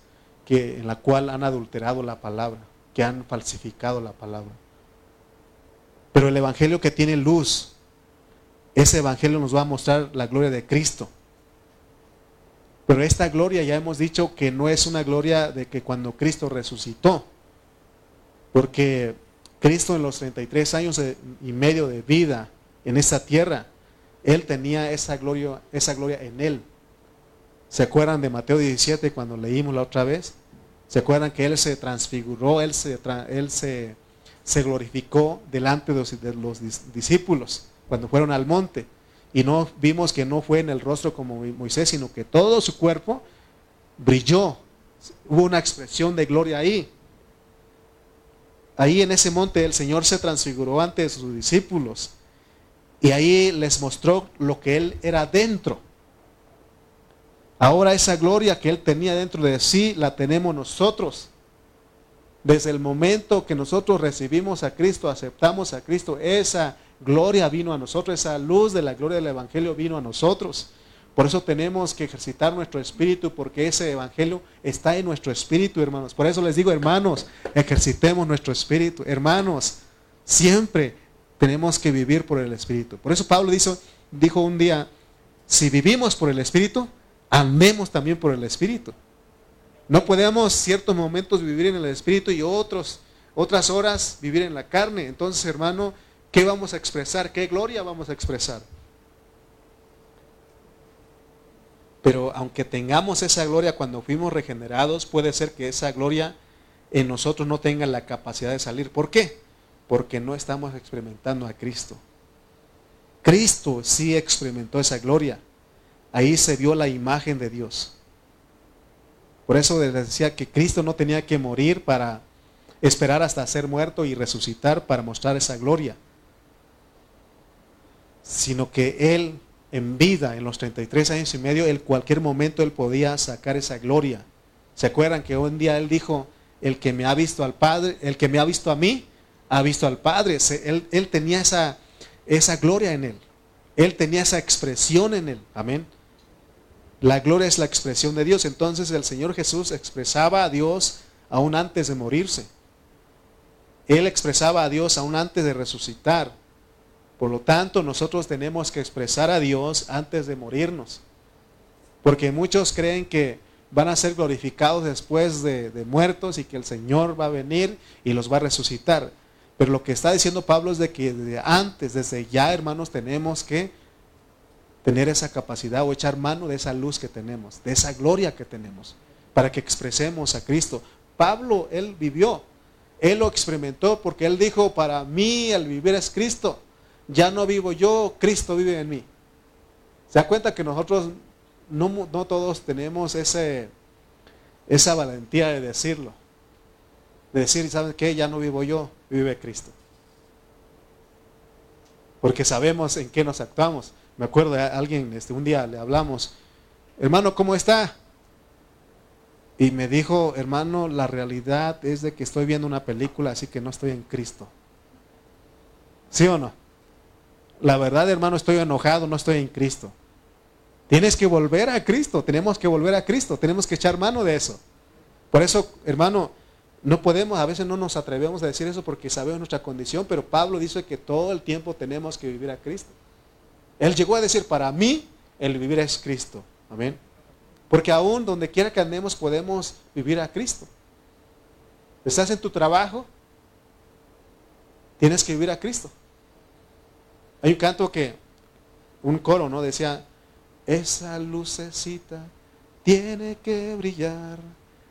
que en la cual han adulterado la palabra, que han falsificado la palabra. Pero el evangelio que tiene luz, ese evangelio nos va a mostrar la gloria de Cristo. Pero esta gloria ya hemos dicho que no es una gloria de que cuando Cristo resucitó, porque Cristo en los 33 años y medio de vida en esta tierra, Él tenía esa gloria, esa gloria en Él. ¿Se acuerdan de Mateo 17 cuando leímos la otra vez? ¿Se acuerdan que Él se transfiguró, Él se, él se, se glorificó delante de los, de los discípulos cuando fueron al monte? Y no vimos que no fue en el rostro como Moisés, sino que todo su cuerpo brilló. Hubo una expresión de gloria ahí. Ahí en ese monte el Señor se transfiguró ante sus discípulos y ahí les mostró lo que Él era dentro. Ahora esa gloria que Él tenía dentro de sí la tenemos nosotros. Desde el momento que nosotros recibimos a Cristo, aceptamos a Cristo, esa gloria vino a nosotros, esa luz de la gloria del Evangelio vino a nosotros. Por eso tenemos que ejercitar nuestro espíritu, porque ese evangelio está en nuestro espíritu, hermanos. Por eso les digo, hermanos, ejercitemos nuestro espíritu. Hermanos, siempre tenemos que vivir por el espíritu. Por eso Pablo dijo, dijo un día, si vivimos por el espíritu, amemos también por el espíritu. No podemos ciertos momentos vivir en el espíritu y otros, otras horas vivir en la carne. Entonces, hermano, ¿qué vamos a expresar? ¿Qué gloria vamos a expresar? Pero aunque tengamos esa gloria cuando fuimos regenerados, puede ser que esa gloria en nosotros no tenga la capacidad de salir. ¿Por qué? Porque no estamos experimentando a Cristo. Cristo sí experimentó esa gloria. Ahí se vio la imagen de Dios. Por eso les decía que Cristo no tenía que morir para esperar hasta ser muerto y resucitar para mostrar esa gloria, sino que Él en vida, en los 33 años y medio, en cualquier momento él podía sacar esa gloria. ¿Se acuerdan que un día él dijo, el que me ha visto al Padre, el que me ha visto a mí, ha visto al Padre? Él, él tenía esa, esa gloria en él. Él tenía esa expresión en él. Amén. La gloria es la expresión de Dios. Entonces el Señor Jesús expresaba a Dios aún antes de morirse. Él expresaba a Dios aún antes de resucitar. Por lo tanto, nosotros tenemos que expresar a Dios antes de morirnos. Porque muchos creen que van a ser glorificados después de, muertos y que el Señor va a venir y los va a resucitar. Pero lo que está diciendo Pablo es de que desde antes, desde ya, hermanos, tenemos que tener esa capacidad o echar mano de esa luz que tenemos, de esa gloria que tenemos, para que expresemos a Cristo. Pablo, él vivió, él lo experimentó porque él dijo, para mí el vivir es Cristo ya no vivo yo, Cristo vive en mí. ¿Se da cuenta que nosotros no, todos tenemos ese, esa valentía de decirlo? De decir, ¿sabes qué? Ya no vivo yo, vive Cristo. Porque sabemos en qué nos actuamos. Me acuerdo de alguien, este, un día le hablamos, hermano, ¿cómo está? Y me dijo, hermano, la realidad es de que estoy viendo una película, así que no estoy en Cristo. ¿Sí o no? La verdad, hermano, estoy enojado, no estoy en Cristo. Tienes que volver a Cristo, tenemos que volver a Cristo, tenemos que echar mano de eso. Por eso, hermano, No podemos, a veces no nos atrevemos a decir eso porque sabemos nuestra condición, pero Pablo dice que todo el tiempo tenemos que vivir a Cristo. Él llegó a decir, para mí el vivir es Cristo. Amén. Porque aún donde quiera que andemos podemos vivir a Cristo. Estás en tu trabajo, tienes que vivir a Cristo. Hay un canto que, un coro, ¿no? Decía, esa lucecita tiene que brillar,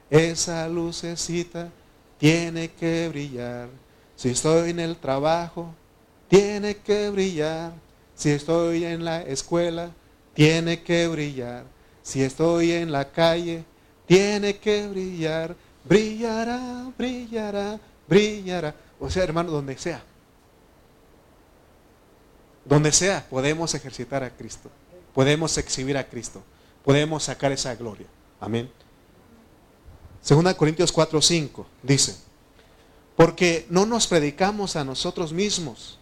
esa lucecita tiene que brillar. Si estoy en el trabajo, tiene que brillar. Si estoy en la escuela, tiene que brillar. Si estoy en la calle, tiene que brillar. Brillará, brillará, brillará. O sea, hermano, donde sea. Donde sea, podemos ejercitar a Cristo. Podemos exhibir a Cristo. Podemos sacar esa gloria. Amén. Segunda Corintios 4, 5 dice, porque no nos predicamos a nosotros mismos.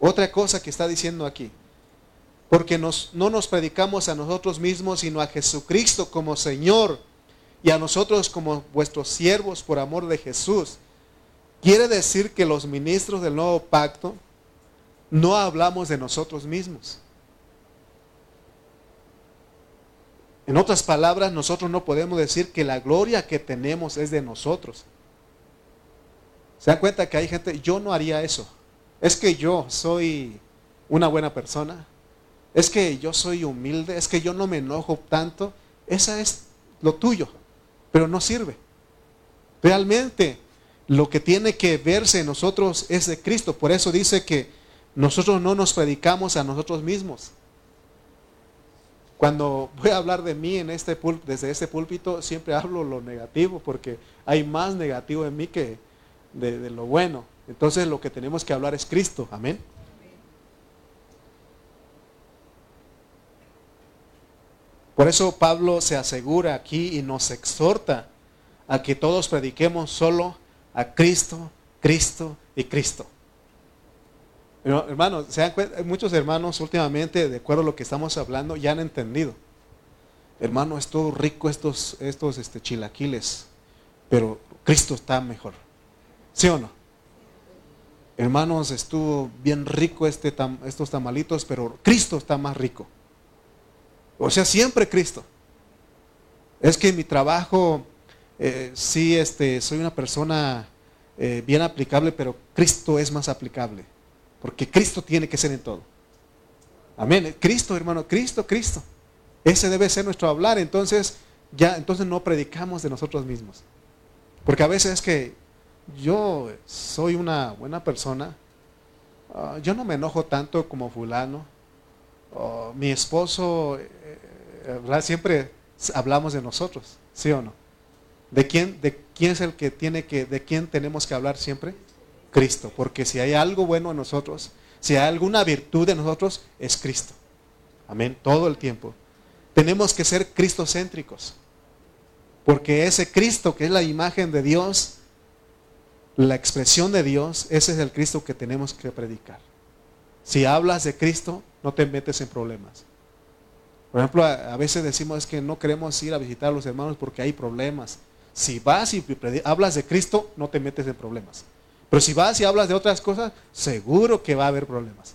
Otra cosa que está diciendo aquí, porque nos, no nos predicamos a nosotros mismos, sino a Jesucristo como Señor y a nosotros como vuestros siervos por amor de Jesús. Quiere decir que los ministros del nuevo pacto no hablamos de nosotros mismos. En otras palabras, nosotros no podemos decir que la gloria que tenemos es de nosotros. ¿Se dan cuenta que hay gente, yo no haría eso? Es que yo soy una buena persona. Es que yo soy humilde. Es que yo no me enojo tanto. Esa es lo tuyo. Pero no sirve. Realmente lo que tiene que verse en nosotros es de Cristo. Por eso dice que nosotros no nos predicamos a nosotros mismos. Cuando voy a hablar de mí en este desde este púlpito, siempre hablo lo negativo, porque hay más negativo en mí que de, de lo bueno. Entonces lo que tenemos que hablar es Cristo. Amén. Por eso Pablo se asegura aquí y nos exhorta a que todos prediquemos solo a Cristo, Cristo y Cristo. Hermanos, se muchos hermanos últimamente, de acuerdo a lo que estamos hablando, ya han entendido. Hermano, es todo rico estos, estos este, chilaquiles, pero Cristo está mejor. ¿Sí o no? Hermanos, estuvo bien rico este estos tamalitos, pero Cristo está más rico. O sea, siempre Cristo. Es que mi trabajo, eh, sí, este, soy una persona eh, bien aplicable, pero Cristo es más aplicable. Porque Cristo tiene que ser en todo. Amén. Cristo, hermano, Cristo, Cristo. Ese debe ser nuestro hablar. Entonces, ya, entonces no predicamos de nosotros mismos. Porque a veces es que yo soy una buena persona, ah, yo no me enojo tanto como fulano, mi esposo, eh, eh, siempre hablamos de nosotros, ¿sí o no? ¿De quién, ¿De quién es el que tiene que, de quién tenemos que hablar siempre? Cristo, porque si hay algo bueno en nosotros, si hay alguna virtud en nosotros, es Cristo. Amén, todo el tiempo. Tenemos que ser cristocéntricos, porque ese Cristo que es la imagen de Dios, la expresión de Dios, ese es el Cristo que tenemos que predicar. Si hablas de Cristo, no te metes en problemas. Por ejemplo, a, veces decimos que no queremos ir a visitar a los hermanos porque hay problemas. Si vas y hablas de Cristo, no te metes en problemas. Pero si vas y hablas de otras cosas, seguro que va a haber problemas.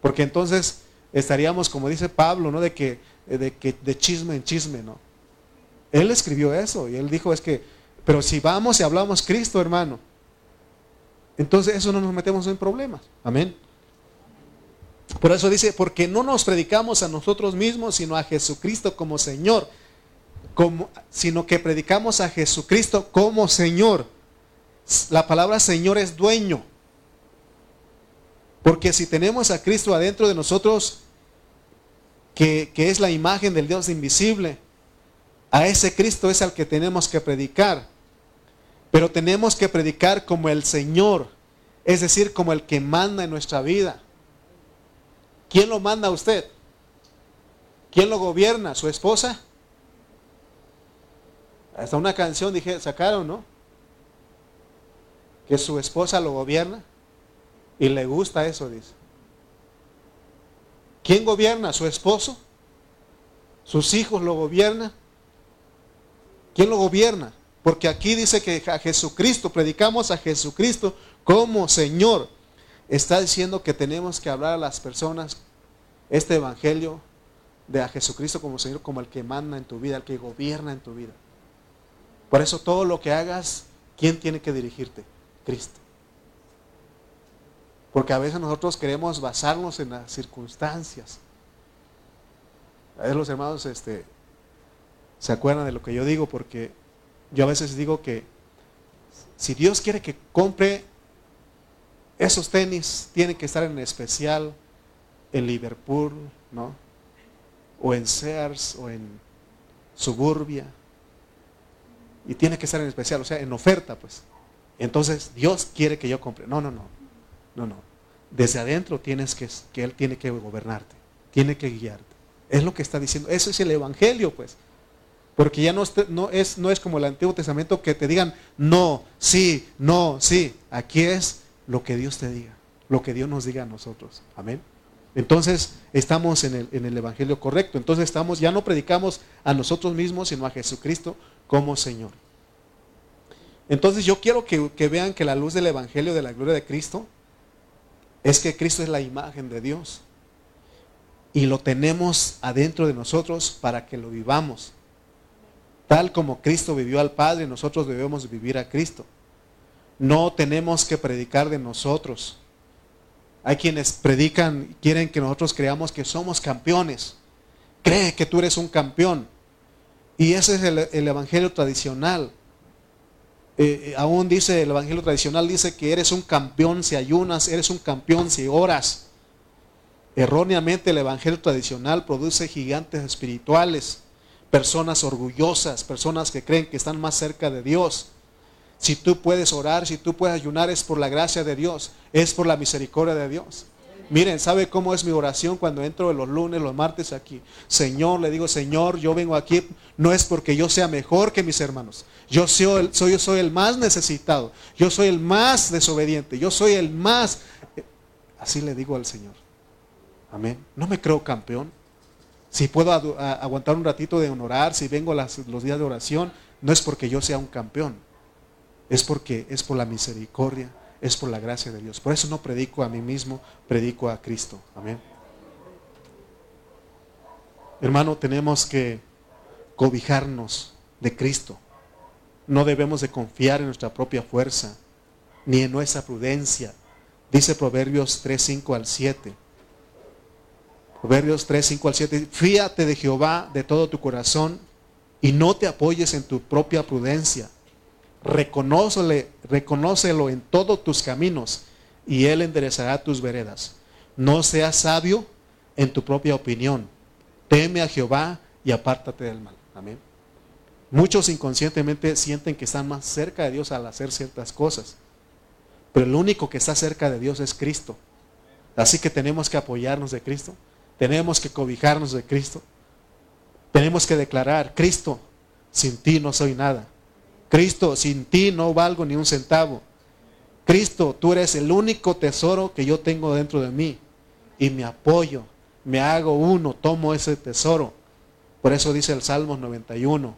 Porque entonces estaríamos, como dice Pablo, ¿no? De que, de chisme en chisme, ¿no? Él escribió eso y él dijo es que, pero si vamos y hablamos Cristo, hermano, entonces eso no nos metemos en problemas. Amén. Por eso dice, porque no nos predicamos a nosotros mismos, sino a Jesucristo como Señor, como, sino que predicamos a Jesucristo como Señor. La palabra Señor es dueño. Porque si tenemos a Cristo adentro de nosotros, que, es la imagen del Dios invisible, a ese Cristo es al que tenemos que predicar. Pero tenemos que predicar como el Señor, es decir, como el que manda en nuestra vida. ¿Quién lo manda a usted? ¿Quién lo gobierna? ¿Su esposa? Hasta una canción dije, sacaron, ¿no? Que su esposa lo gobierna y le gusta eso, dice. ¿Quién gobierna? ¿Su esposo? ¿Sus hijos lo gobiernan? ¿Quién lo gobierna? Porque aquí dice que a Jesucristo, predicamos a Jesucristo como Señor. Está diciendo que tenemos que hablar a las personas este evangelio de a Jesucristo como Señor, como el que manda en tu vida, el que gobierna en tu vida. Por eso todo lo que hagas, ¿quién tiene que dirigirte? Cristo. Porque a veces nosotros queremos basarnos en las circunstancias. A veces los hermanos este, se acuerdan de lo que yo digo porque yo a veces digo que si Dios quiere que compre esos tenis, tienen que estar en especial en Liverpool, ¿no? O en Sears o en Suburbia. Y tiene que estar en especial, o sea, en oferta, pues. Entonces, Dios quiere que yo compre. No, no, no. No, no. Desde adentro tienes que, que Él tiene que gobernarte, tiene que guiarte. Es lo que está diciendo. Eso es el Evangelio, pues. Porque ya no, no, es, no es como el Antiguo Testamento que te digan no, sí, no, sí. Aquí es lo que Dios te diga, lo que Dios nos diga a nosotros. Amén. Entonces estamos en el, en el Evangelio correcto. Entonces estamos, ya no predicamos a nosotros mismos, sino a Jesucristo como Señor. Entonces yo quiero que, vean que la luz del Evangelio de la gloria de Cristo es que Cristo es la imagen de Dios. Y lo tenemos adentro de nosotros para que lo vivamos. Tal como Cristo vivió al Padre, nosotros debemos vivir a Cristo. No tenemos que predicar de nosotros. Hay quienes predican, quieren que nosotros creamos que somos campeones. Cree que tú eres un campeón. Y ese es el, evangelio tradicional. Eh, eh, aún dice el evangelio tradicional, dice que eres un campeón si ayunas, eres un campeón si oras. Erróneamente el evangelio tradicional produce gigantes espirituales, personas orgullosas, personas que creen que están más cerca de Dios. Si tú puedes orar, si tú puedes ayunar, es por la gracia de Dios, es por la misericordia de Dios. Miren, ¿sabe cómo es mi oración cuando entro los lunes, los martes aquí? Señor, le digo, Señor, yo vengo aquí, no es porque yo sea mejor que mis hermanos. Yo soy, el, más necesitado, yo soy el más desobediente, yo soy el más... Así le digo al Señor. Amén. No me creo campeón. Si puedo aguantar un ratito de honorar, si vengo los días de oración, no es porque yo sea un campeón es porque es por la misericordia, es por la gracia de Dios. Por eso no predico a mí mismo, predico a Cristo. Amén. Hermano, tenemos que cobijarnos de Cristo. No debemos de confiar en nuestra propia fuerza, ni en nuestra prudencia. Dice Proverbios 3, 5 al 7. Proverbios 3, 5 al 7. Fíate de Jehová de todo tu corazón y no te apoyes en tu propia prudencia reconócelo en todos tus caminos y Él enderezará tus veredas. No seas sabio en tu propia opinión. Teme a Jehová y apártate del mal. Amén. Muchos inconscientemente sienten que están más cerca de Dios al hacer ciertas cosas. Pero el único que está cerca de Dios es Cristo. Así que tenemos que apoyarnos de Cristo. Tenemos que cobijarnos de Cristo. Tenemos que declarar, Cristo, sin ti no soy nada. Cristo, sin ti no valgo ni un centavo. Cristo, tú eres el único tesoro que yo tengo dentro de mí. Y me apoyo, me hago uno, tomo ese tesoro. Por eso dice el Salmo 91,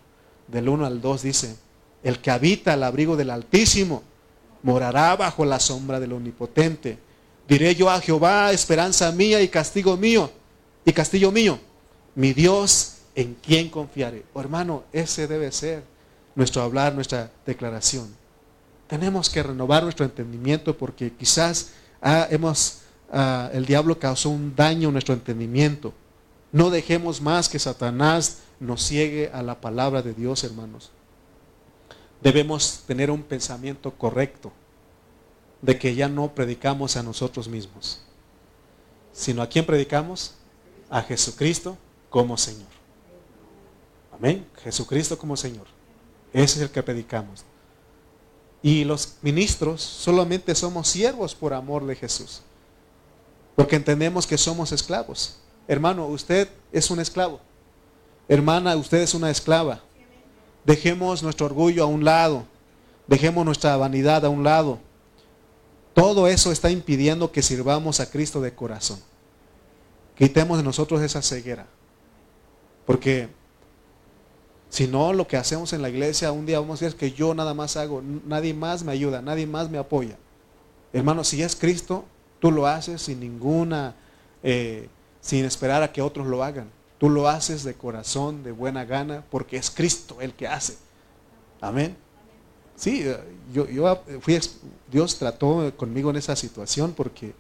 del 1 al 2, dice, el que habita al abrigo del Altísimo morará bajo la sombra del Omnipotente. Diré yo a Jehová, esperanza mía y castigo mío, y castillo mío, mi Dios en quien confiaré. Oh, hermano, ese debe ser nuestro hablar, nuestra declaración. Tenemos que renovar nuestro entendimiento porque quizás ah, hemos, ah, el diablo causó un daño en nuestro entendimiento. No dejemos más que Satanás nos ciegue a la palabra de Dios, hermanos. Debemos tener un pensamiento correcto de que ya no predicamos a nosotros mismos, sino a quién predicamos? A Jesucristo como Señor. Amén. Jesucristo como Señor. Ese es el que predicamos. Y los ministros solamente somos siervos por amor de Jesús. Porque entendemos que somos esclavos. Hermano, usted es un esclavo. Hermana, usted es una esclava. Dejemos nuestro orgullo a un lado. Dejemos nuestra vanidad a un lado. Todo eso está impidiendo que sirvamos a Cristo de corazón. Quitemos de nosotros esa ceguera. Porque Si no, lo que hacemos en la iglesia, un día vamos a decir que yo nada más hago, nadie más me ayuda, nadie más me apoya. Hermano, si es Cristo, tú lo haces sin ninguna, eh, sin esperar a que otros lo hagan. Tú lo haces de corazón, de buena gana, porque es Cristo el que hace. Amén. Sí, yo, yo fui, Dios trató conmigo en esa situación porque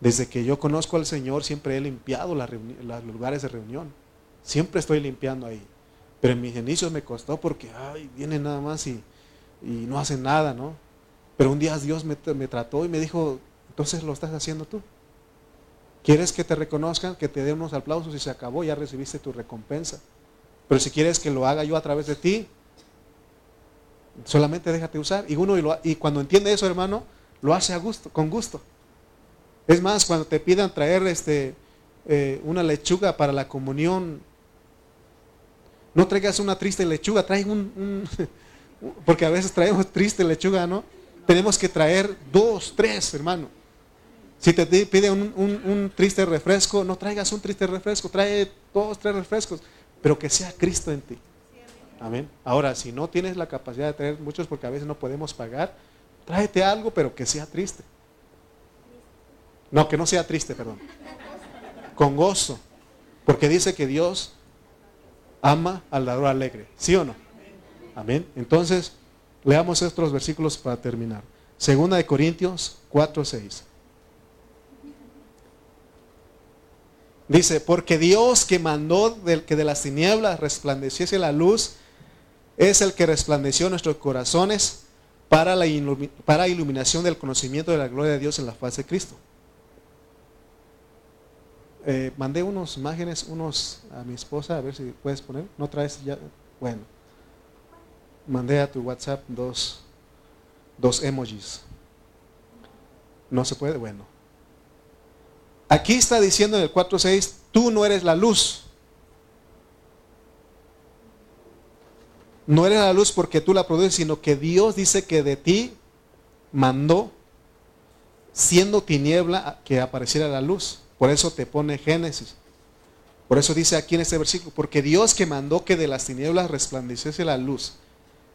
desde que yo conozco al Señor siempre he limpiado los lugares de reunión. Siempre estoy limpiando ahí. Pero en mis inicios me costó porque, ay, vienen nada más y, no hacen nada, ¿no? Pero un día Dios me, trató y me dijo, entonces lo estás haciendo tú. ¿Quieres que te reconozcan, que te den unos aplausos y se acabó? Ya recibiste tu recompensa. Pero si quieres que lo haga yo a través de ti, solamente déjate usar. Y uno y, cuando entiende eso, hermano, lo hace a gusto, con gusto. Es más, cuando te pidan traer este, eh, una lechuga para la comunión no traigas una triste lechuga, trae un, porque a veces traemos triste lechuga, ¿no? Tenemos que traer dos, tres, hermano. Si te pide un, triste refresco, no traigas un triste refresco, trae dos, tres refrescos, pero que sea Cristo en ti. Amén. Ahora, si no tienes la capacidad de traer muchos, porque a veces no podemos pagar, tráete algo, pero que sea triste. No, que no sea triste, perdón. Con gozo. Porque dice que Dios ama al dador alegre. ¿Sí o no? Amén. Entonces, leamos estos versículos para terminar. Segunda de Corintios 4, 6. Dice, porque Dios que mandó del, que de las tinieblas resplandeciese la luz, es el que resplandeció nuestros corazones para la para iluminación del conocimiento de la gloria de Dios en la faz de Cristo. Eh, mandé unos imágenes, unos a mi esposa, a ver si puedes poner. ¿No traes ya? Bueno. Mandé a tu WhatsApp dos, dos emojis. ¿No se puede? Bueno. Aquí está diciendo en el 4.6, tú no eres la luz. No eres la luz porque tú la produces, sino que Dios dice que de ti mandó, siendo tiniebla, que apareciera la luz. Por eso te pone Génesis. Por eso dice aquí en este versículo, porque Dios que mandó que de las tinieblas resplandeciese la luz.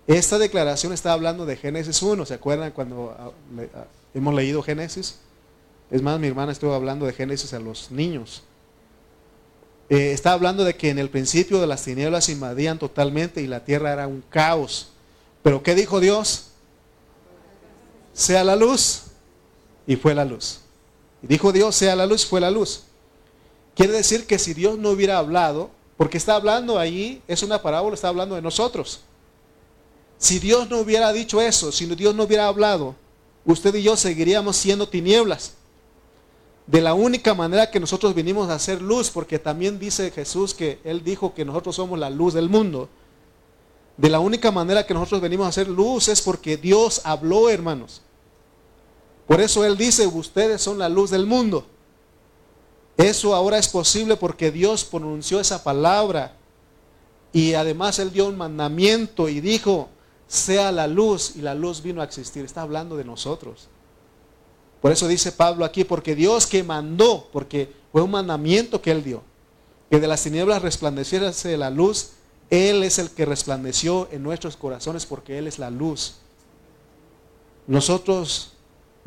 Esta declaración está hablando de Génesis 1. ¿Se acuerdan cuando ah, ah, hemos leído Génesis? Es más, mi hermana estuvo hablando de Génesis a los niños. Eh, está hablando de que en el principio de las tinieblas invadían totalmente y la tierra era un caos. Pero ¿qué dijo Dios? Sea la luz. Y fue la luz. Y dijo Dios, sea la luz, fue la luz. Quiere decir que si Dios no hubiera hablado, porque está hablando ahí, es una parábola, está hablando de nosotros. Si Dios no hubiera dicho eso, si Dios no hubiera hablado, usted y yo seguiríamos siendo tinieblas. De la única manera que nosotros vinimos a hacer luz, porque también dice Jesús que Él dijo que nosotros somos la luz del mundo. De la única manera que nosotros venimos a hacer luz es porque Dios habló, hermanos. Por eso Él dice, ustedes son la luz del mundo. Eso ahora es posible porque Dios pronunció esa palabra y además Él dio un mandamiento y dijo, sea la luz y la luz vino a existir. Está hablando de nosotros. Por eso dice Pablo aquí, porque Dios que mandó, porque fue un mandamiento que Él dio, que de las tinieblas resplandeciera la luz, Él es el que resplandeció en nuestros corazones porque Él es la luz. Nosotros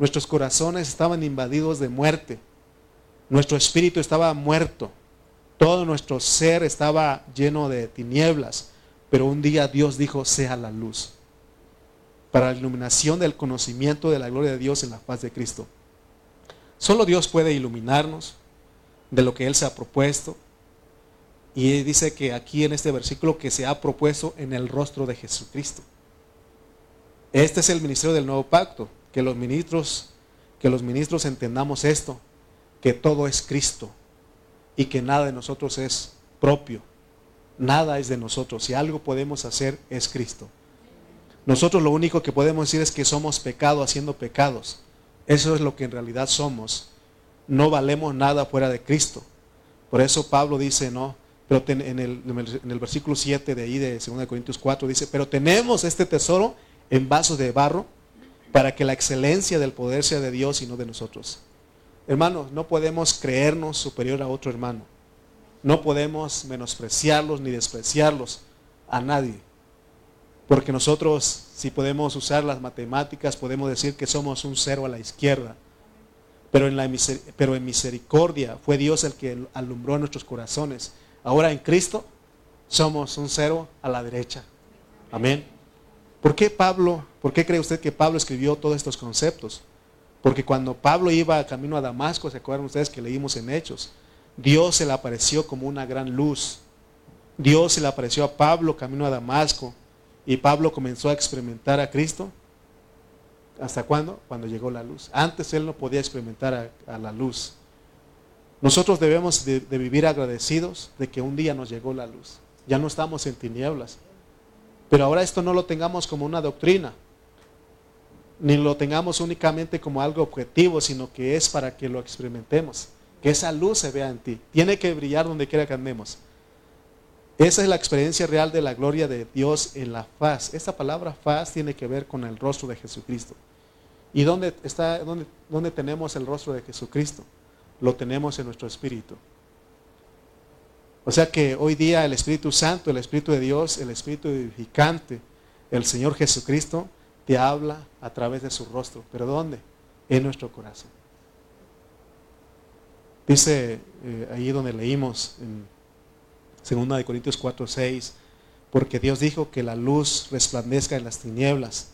Nuestros corazones estaban invadidos de muerte. Nuestro espíritu estaba muerto. Todo nuestro ser estaba lleno de tinieblas. Pero un día Dios dijo, sea la luz. Para la iluminación del conocimiento de la gloria de Dios en la paz de Cristo. Solo Dios puede iluminarnos de lo que Él se ha propuesto. Y dice que aquí en este versículo que se ha propuesto en el rostro de Jesucristo. Este es el ministerio del nuevo pacto que los ministros, que los ministros entendamos esto, que todo es Cristo y que nada de nosotros es propio. Nada es de nosotros. Si algo podemos hacer es Cristo. Nosotros lo único que podemos decir es que somos pecado haciendo pecados. Eso es lo que en realidad somos. No valemos nada fuera de Cristo. Por eso Pablo dice, no, pero en, el, en el versículo 7 de ahí de 2 Corintios 4 dice, pero tenemos este tesoro en vasos de barro para que la excelencia del poder sea de Dios y no de nosotros. Hermanos, no podemos creernos superior a otro hermano. No podemos menospreciarlos ni despreciarlos. a nadie. Porque nosotros, si podemos usar las matemáticas, podemos decir que somos un cero a la izquierda. Pero en, la, pero en misericordia fue Dios el que alumbró nuestros corazones. Ahora en Cristo somos un cero a la derecha. Amén. ¿Por qué Pablo, por qué cree usted que Pablo escribió todos estos conceptos? Porque cuando Pablo iba camino a Damasco, ¿se acuerdan ustedes que leímos en Hechos? Dios se le apareció como una gran luz. Dios se le apareció a Pablo camino a Damasco y Pablo comenzó a experimentar a Cristo. ¿Hasta cuándo? Cuando llegó la luz. Antes él no podía experimentar a, la luz. Nosotros debemos de vivir agradecidos de que un día nos llegó la luz. Ya no estamos en tinieblas. Pero ahora esto no lo tengamos como una doctrina, ni lo tengamos únicamente como algo objetivo, sino que es para que lo experimentemos, que esa luz se vea en ti. Tiene que brillar donde quiera que andemos. Esa es la experiencia real de la gloria de Dios en la faz. Esta palabra faz tiene que ver con el rostro de Jesucristo. ¿Y dónde está dónde, dónde tenemos el rostro de Jesucristo? Lo tenemos en nuestro espíritu. O sea que hoy día el Espíritu Santo, el Espíritu de Dios, el Espíritu edificante, el Señor Jesucristo, te habla a través de su rostro. ¿Pero dónde? En nuestro corazón. Dice eh, ahí donde leímos en 2 de Corintios 4, 6, porque Dios dijo que la luz resplandezca en las tinieblas,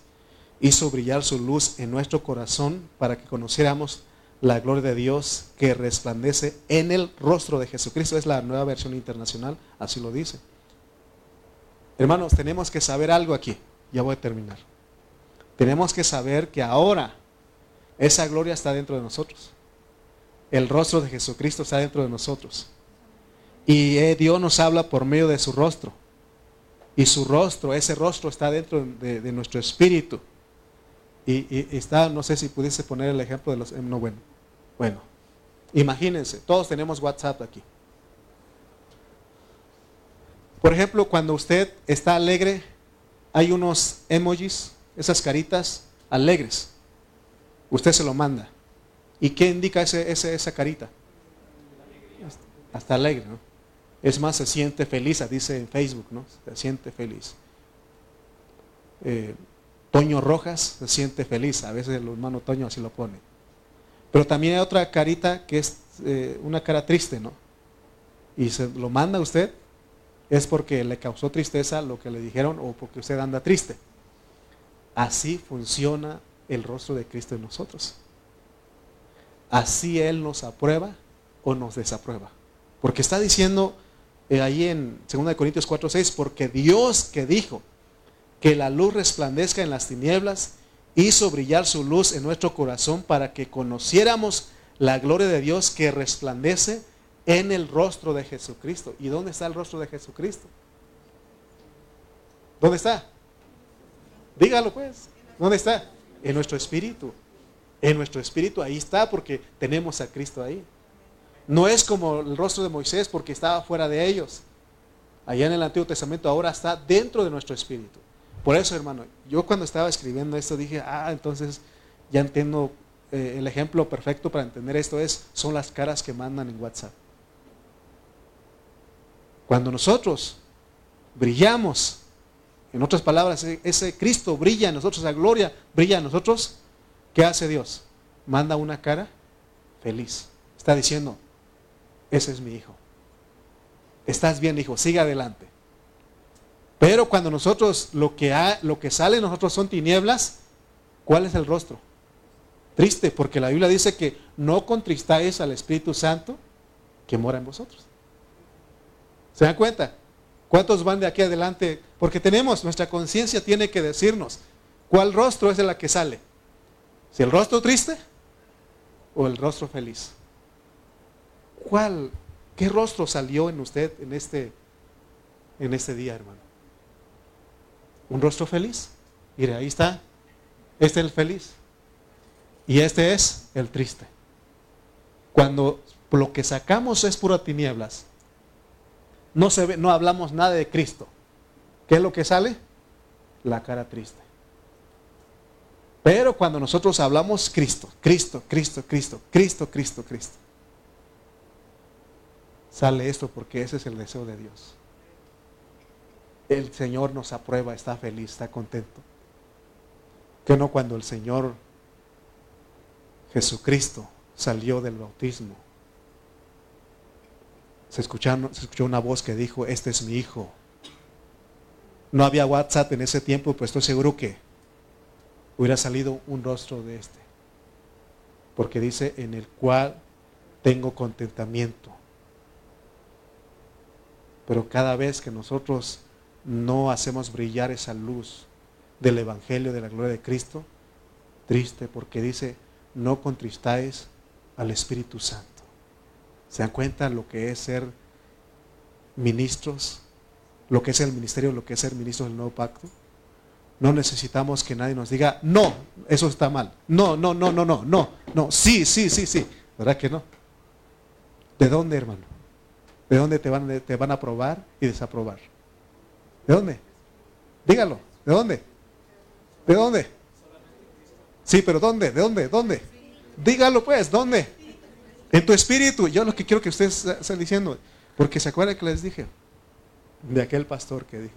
hizo brillar su luz en nuestro corazón para que conociéramos la gloria de Dios que resplandece en el rostro de Jesucristo. Es la nueva versión internacional, así lo dice. Hermanos, tenemos que saber algo aquí. Ya voy a terminar. Tenemos que saber que ahora esa gloria está dentro de nosotros. El rostro de Jesucristo está dentro de nosotros. Y eh, Dios nos habla por medio de su rostro. Y su rostro, ese rostro está dentro de, nuestro espíritu. Y, está, no sé si pudiese poner el ejemplo de los... Eh, no, bueno. Bueno, imagínense, todos tenemos WhatsApp aquí. Por ejemplo, cuando usted está alegre, hay unos emojis, esas caritas alegres. Usted se lo manda. ¿Y qué indica ese, esa carita? Hasta alegre, ¿no? Es más, se siente feliz, dice en Facebook, ¿no? Se siente feliz. Eh, Toño Rojas se siente feliz, a veces el hermano Toño así lo pone. Pero también hay otra carita que es eh, una cara triste, ¿no? Y se lo manda a usted, es porque le causó tristeza lo que le dijeron o porque usted anda triste. Así funciona el rostro de Cristo en nosotros. Así Él nos aprueba o nos desaprueba. Porque está diciendo eh, ahí en 2 Corintios 4, 6, porque Dios que dijo que la luz resplandezca en las tinieblas, hizo brillar su luz en nuestro corazón para que conociéramos la gloria de Dios que resplandece en el rostro de Jesucristo. ¿Y dónde está el rostro de Jesucristo? ¿Dónde está? Dígalo pues. ¿Dónde está? En nuestro espíritu. En nuestro espíritu ahí está porque tenemos a Cristo ahí. No es como el rostro de Moisés porque estaba fuera de ellos. Allá en el Antiguo Testamento ahora está dentro de nuestro espíritu. Por eso, hermano, yo cuando estaba escribiendo esto dije, ah, entonces ya entiendo, eh, el ejemplo perfecto para entender esto es, son las caras que mandan en WhatsApp. Cuando nosotros brillamos, en otras palabras, e-, ese Cristo brilla en nosotros, esa gloria brilla en nosotros, ¿qué hace Dios? Manda una cara feliz. Está diciendo, ese es mi hijo. Estás bien, hijo, sigue adelante. Pero cuando nosotros lo que, lo que sale nosotros son tinieblas, ¿cuál es el rostro? Triste, porque la Biblia dice que no contristáis al Espíritu Santo que mora en vosotros. ¿Se dan cuenta? ¿Cuántos van de aquí adelante? Porque tenemos, nuestra conciencia tiene que decirnos cuál rostro es de la que sale. Si el rostro triste o el rostro feliz. ¿Cuál, qué rostro salió en usted en este, en este día, hermano? Un rostro feliz. Mire, ahí está. Este es el feliz. Y este es el triste. Cuando lo que sacamos es pura tinieblas, no, se ve, no hablamos nada de Cristo. ¿Qué es lo que sale? La cara triste. Pero cuando nosotros hablamos Cristo, Cristo, Cristo, Cristo, Cristo, Cristo, Cristo, sale esto porque ese es el deseo de Dios. El Señor nos aprueba, está feliz, está contento. Que no cuando el Señor Jesucristo salió del bautismo, se, se escuchó una voz que dijo, este es mi hijo. No había WhatsApp en ese tiempo, pues estoy seguro que hubiera salido un rostro de este. Porque dice, en el cual tengo contentamiento. Pero cada vez que nosotros no hacemos brillar esa luz del Evangelio de la gloria de Cristo, triste porque dice, no contristáis al Espíritu Santo. ¿Se dan cuenta lo que es ser ministros? Lo que es el ministerio, lo que es ser ministros del nuevo pacto. No necesitamos que nadie nos diga, no, eso está mal. No, no, no, no, no, no, no, sí, sí, sí, sí. ¿Verdad que no? ¿De dónde, hermano? ¿De dónde te van, te van a aprobar y desaprobar? ¿De dónde? Dígalo. ¿De dónde? ¿De dónde? Sí, pero ¿dónde? ¿De dónde? ¿Dónde? Dígalo pues, ¿dónde? En tu espíritu. Yo lo que quiero que ustedes estén diciendo, porque se acuerdan que les dije de aquel pastor que dije,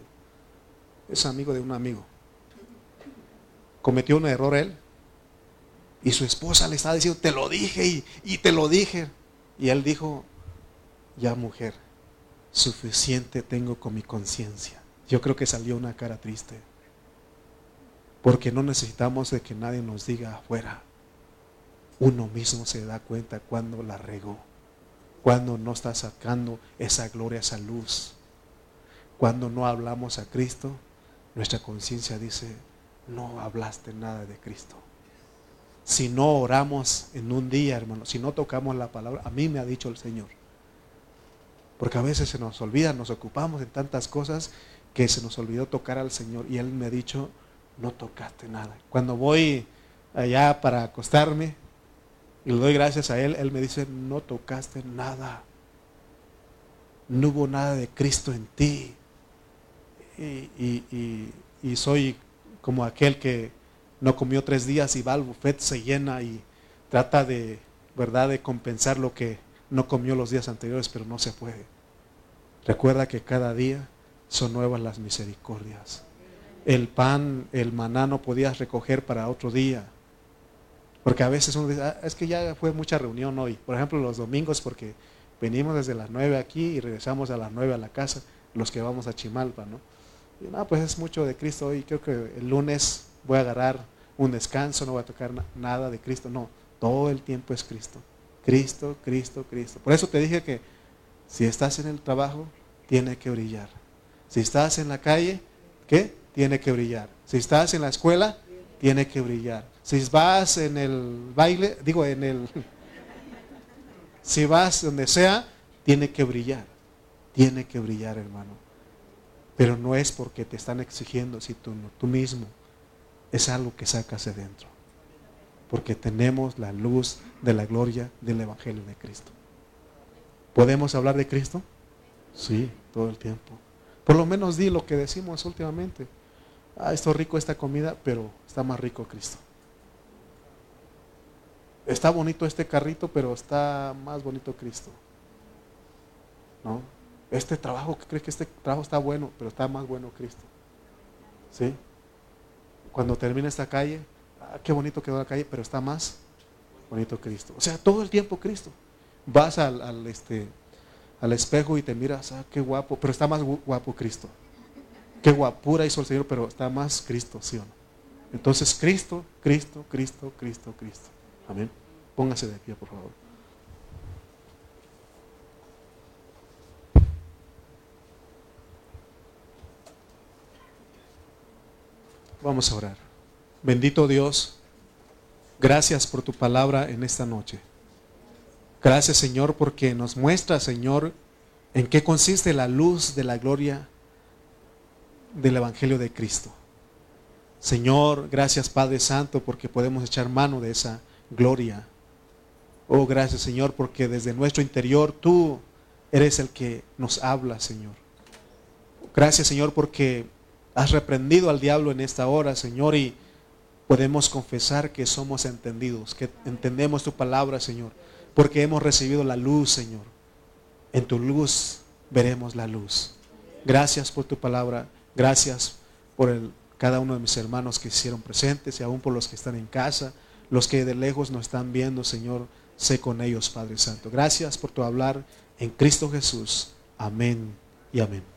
es amigo de un amigo. Cometió un error él y su esposa le estaba diciendo, te lo dije y, y te lo dije. Y él dijo, ya mujer, suficiente tengo con mi conciencia. Yo creo que salió una cara triste. Porque no necesitamos de que nadie nos diga afuera. Uno mismo se da cuenta cuando la regó. Cuando no está sacando esa gloria, esa luz. Cuando no hablamos a Cristo, nuestra conciencia dice, no hablaste nada de Cristo. Si no oramos en un día, hermano, si no tocamos la palabra, a mí me ha dicho el Señor. Porque a veces se nos olvida, nos ocupamos en tantas cosas que se nos olvidó tocar al Señor y Él me ha dicho, no tocaste nada. Cuando voy allá para acostarme y le doy gracias a Él, Él me dice, no tocaste nada. No hubo nada de Cristo en ti. Y, soy como aquel que no comió tres días y va al buffet, se llena y trata de, ¿verdad?, de compensar lo que no comió los días anteriores, pero no se puede. Recuerda que cada día son nuevas las misericordias. El pan, el maná no podías recoger para otro día. Porque a veces uno dice, ah, es que ya fue mucha reunión hoy. Por ejemplo, los domingos, porque venimos desde las nueve aquí y regresamos a las nueve a la casa, los que vamos a Chimalpa, ¿no? Y no, pues es mucho de Cristo hoy. Creo que el lunes voy a agarrar un descanso, no voy a tocar nada de Cristo. No, todo el tiempo es Cristo. Cristo, Cristo, Cristo. Por eso te dije que si estás en el trabajo, tiene que brillar. Si estás en la calle, ¿qué? Tiene que brillar. Si estás en la escuela, tiene que brillar. Si vas en el baile, digo en el... Si vas donde sea, tiene que brillar. Tiene que brillar, hermano. Pero no es porque te están exigiendo, si tú no, tú mismo. Es algo que sacas de dentro. Porque tenemos la luz de la gloria del Evangelio de Cristo. ¿Podemos hablar de Cristo? Sí, todo el tiempo. Por lo menos di lo que decimos últimamente. Ah, esto rico esta comida, pero está más rico Cristo. Está bonito este carrito, pero está más bonito Cristo. ¿No? Este trabajo, crees que este trabajo está bueno, pero está más bueno Cristo. ¿Sí? Cuando termina esta calle, ah, qué bonito quedó la calle, pero está más bonito Cristo. O sea, todo el tiempo Cristo. Vas al, al este, al espejo y te miras, ah, qué guapo, pero está más guapo Cristo. Qué guapura hizo el Señor, pero está más Cristo, ¿sí o no? Entonces, Cristo, Cristo, Cristo, Cristo, Cristo. Amén. Póngase de pie, por favor. Vamos a orar. Bendito Dios, gracias por tu palabra en esta noche. Gracias Señor porque nos muestra Señor en qué consiste la luz de la gloria del Evangelio de Cristo. Señor, gracias Padre Santo porque podemos echar mano de esa gloria. Oh, gracias Señor porque desde nuestro interior tú eres el que nos habla, Señor. Gracias Señor porque has reprendido al diablo en esta hora, Señor, y podemos confesar que somos entendidos, que entendemos tu palabra, Señor porque hemos recibido la luz, Señor. En tu luz veremos la luz. Gracias por tu palabra. Gracias por el, cada uno de mis hermanos que hicieron presentes y aún por los que están en casa, los que de lejos nos están viendo, Señor, sé con ellos, Padre Santo. Gracias por tu hablar en Cristo Jesús. Amén y amén.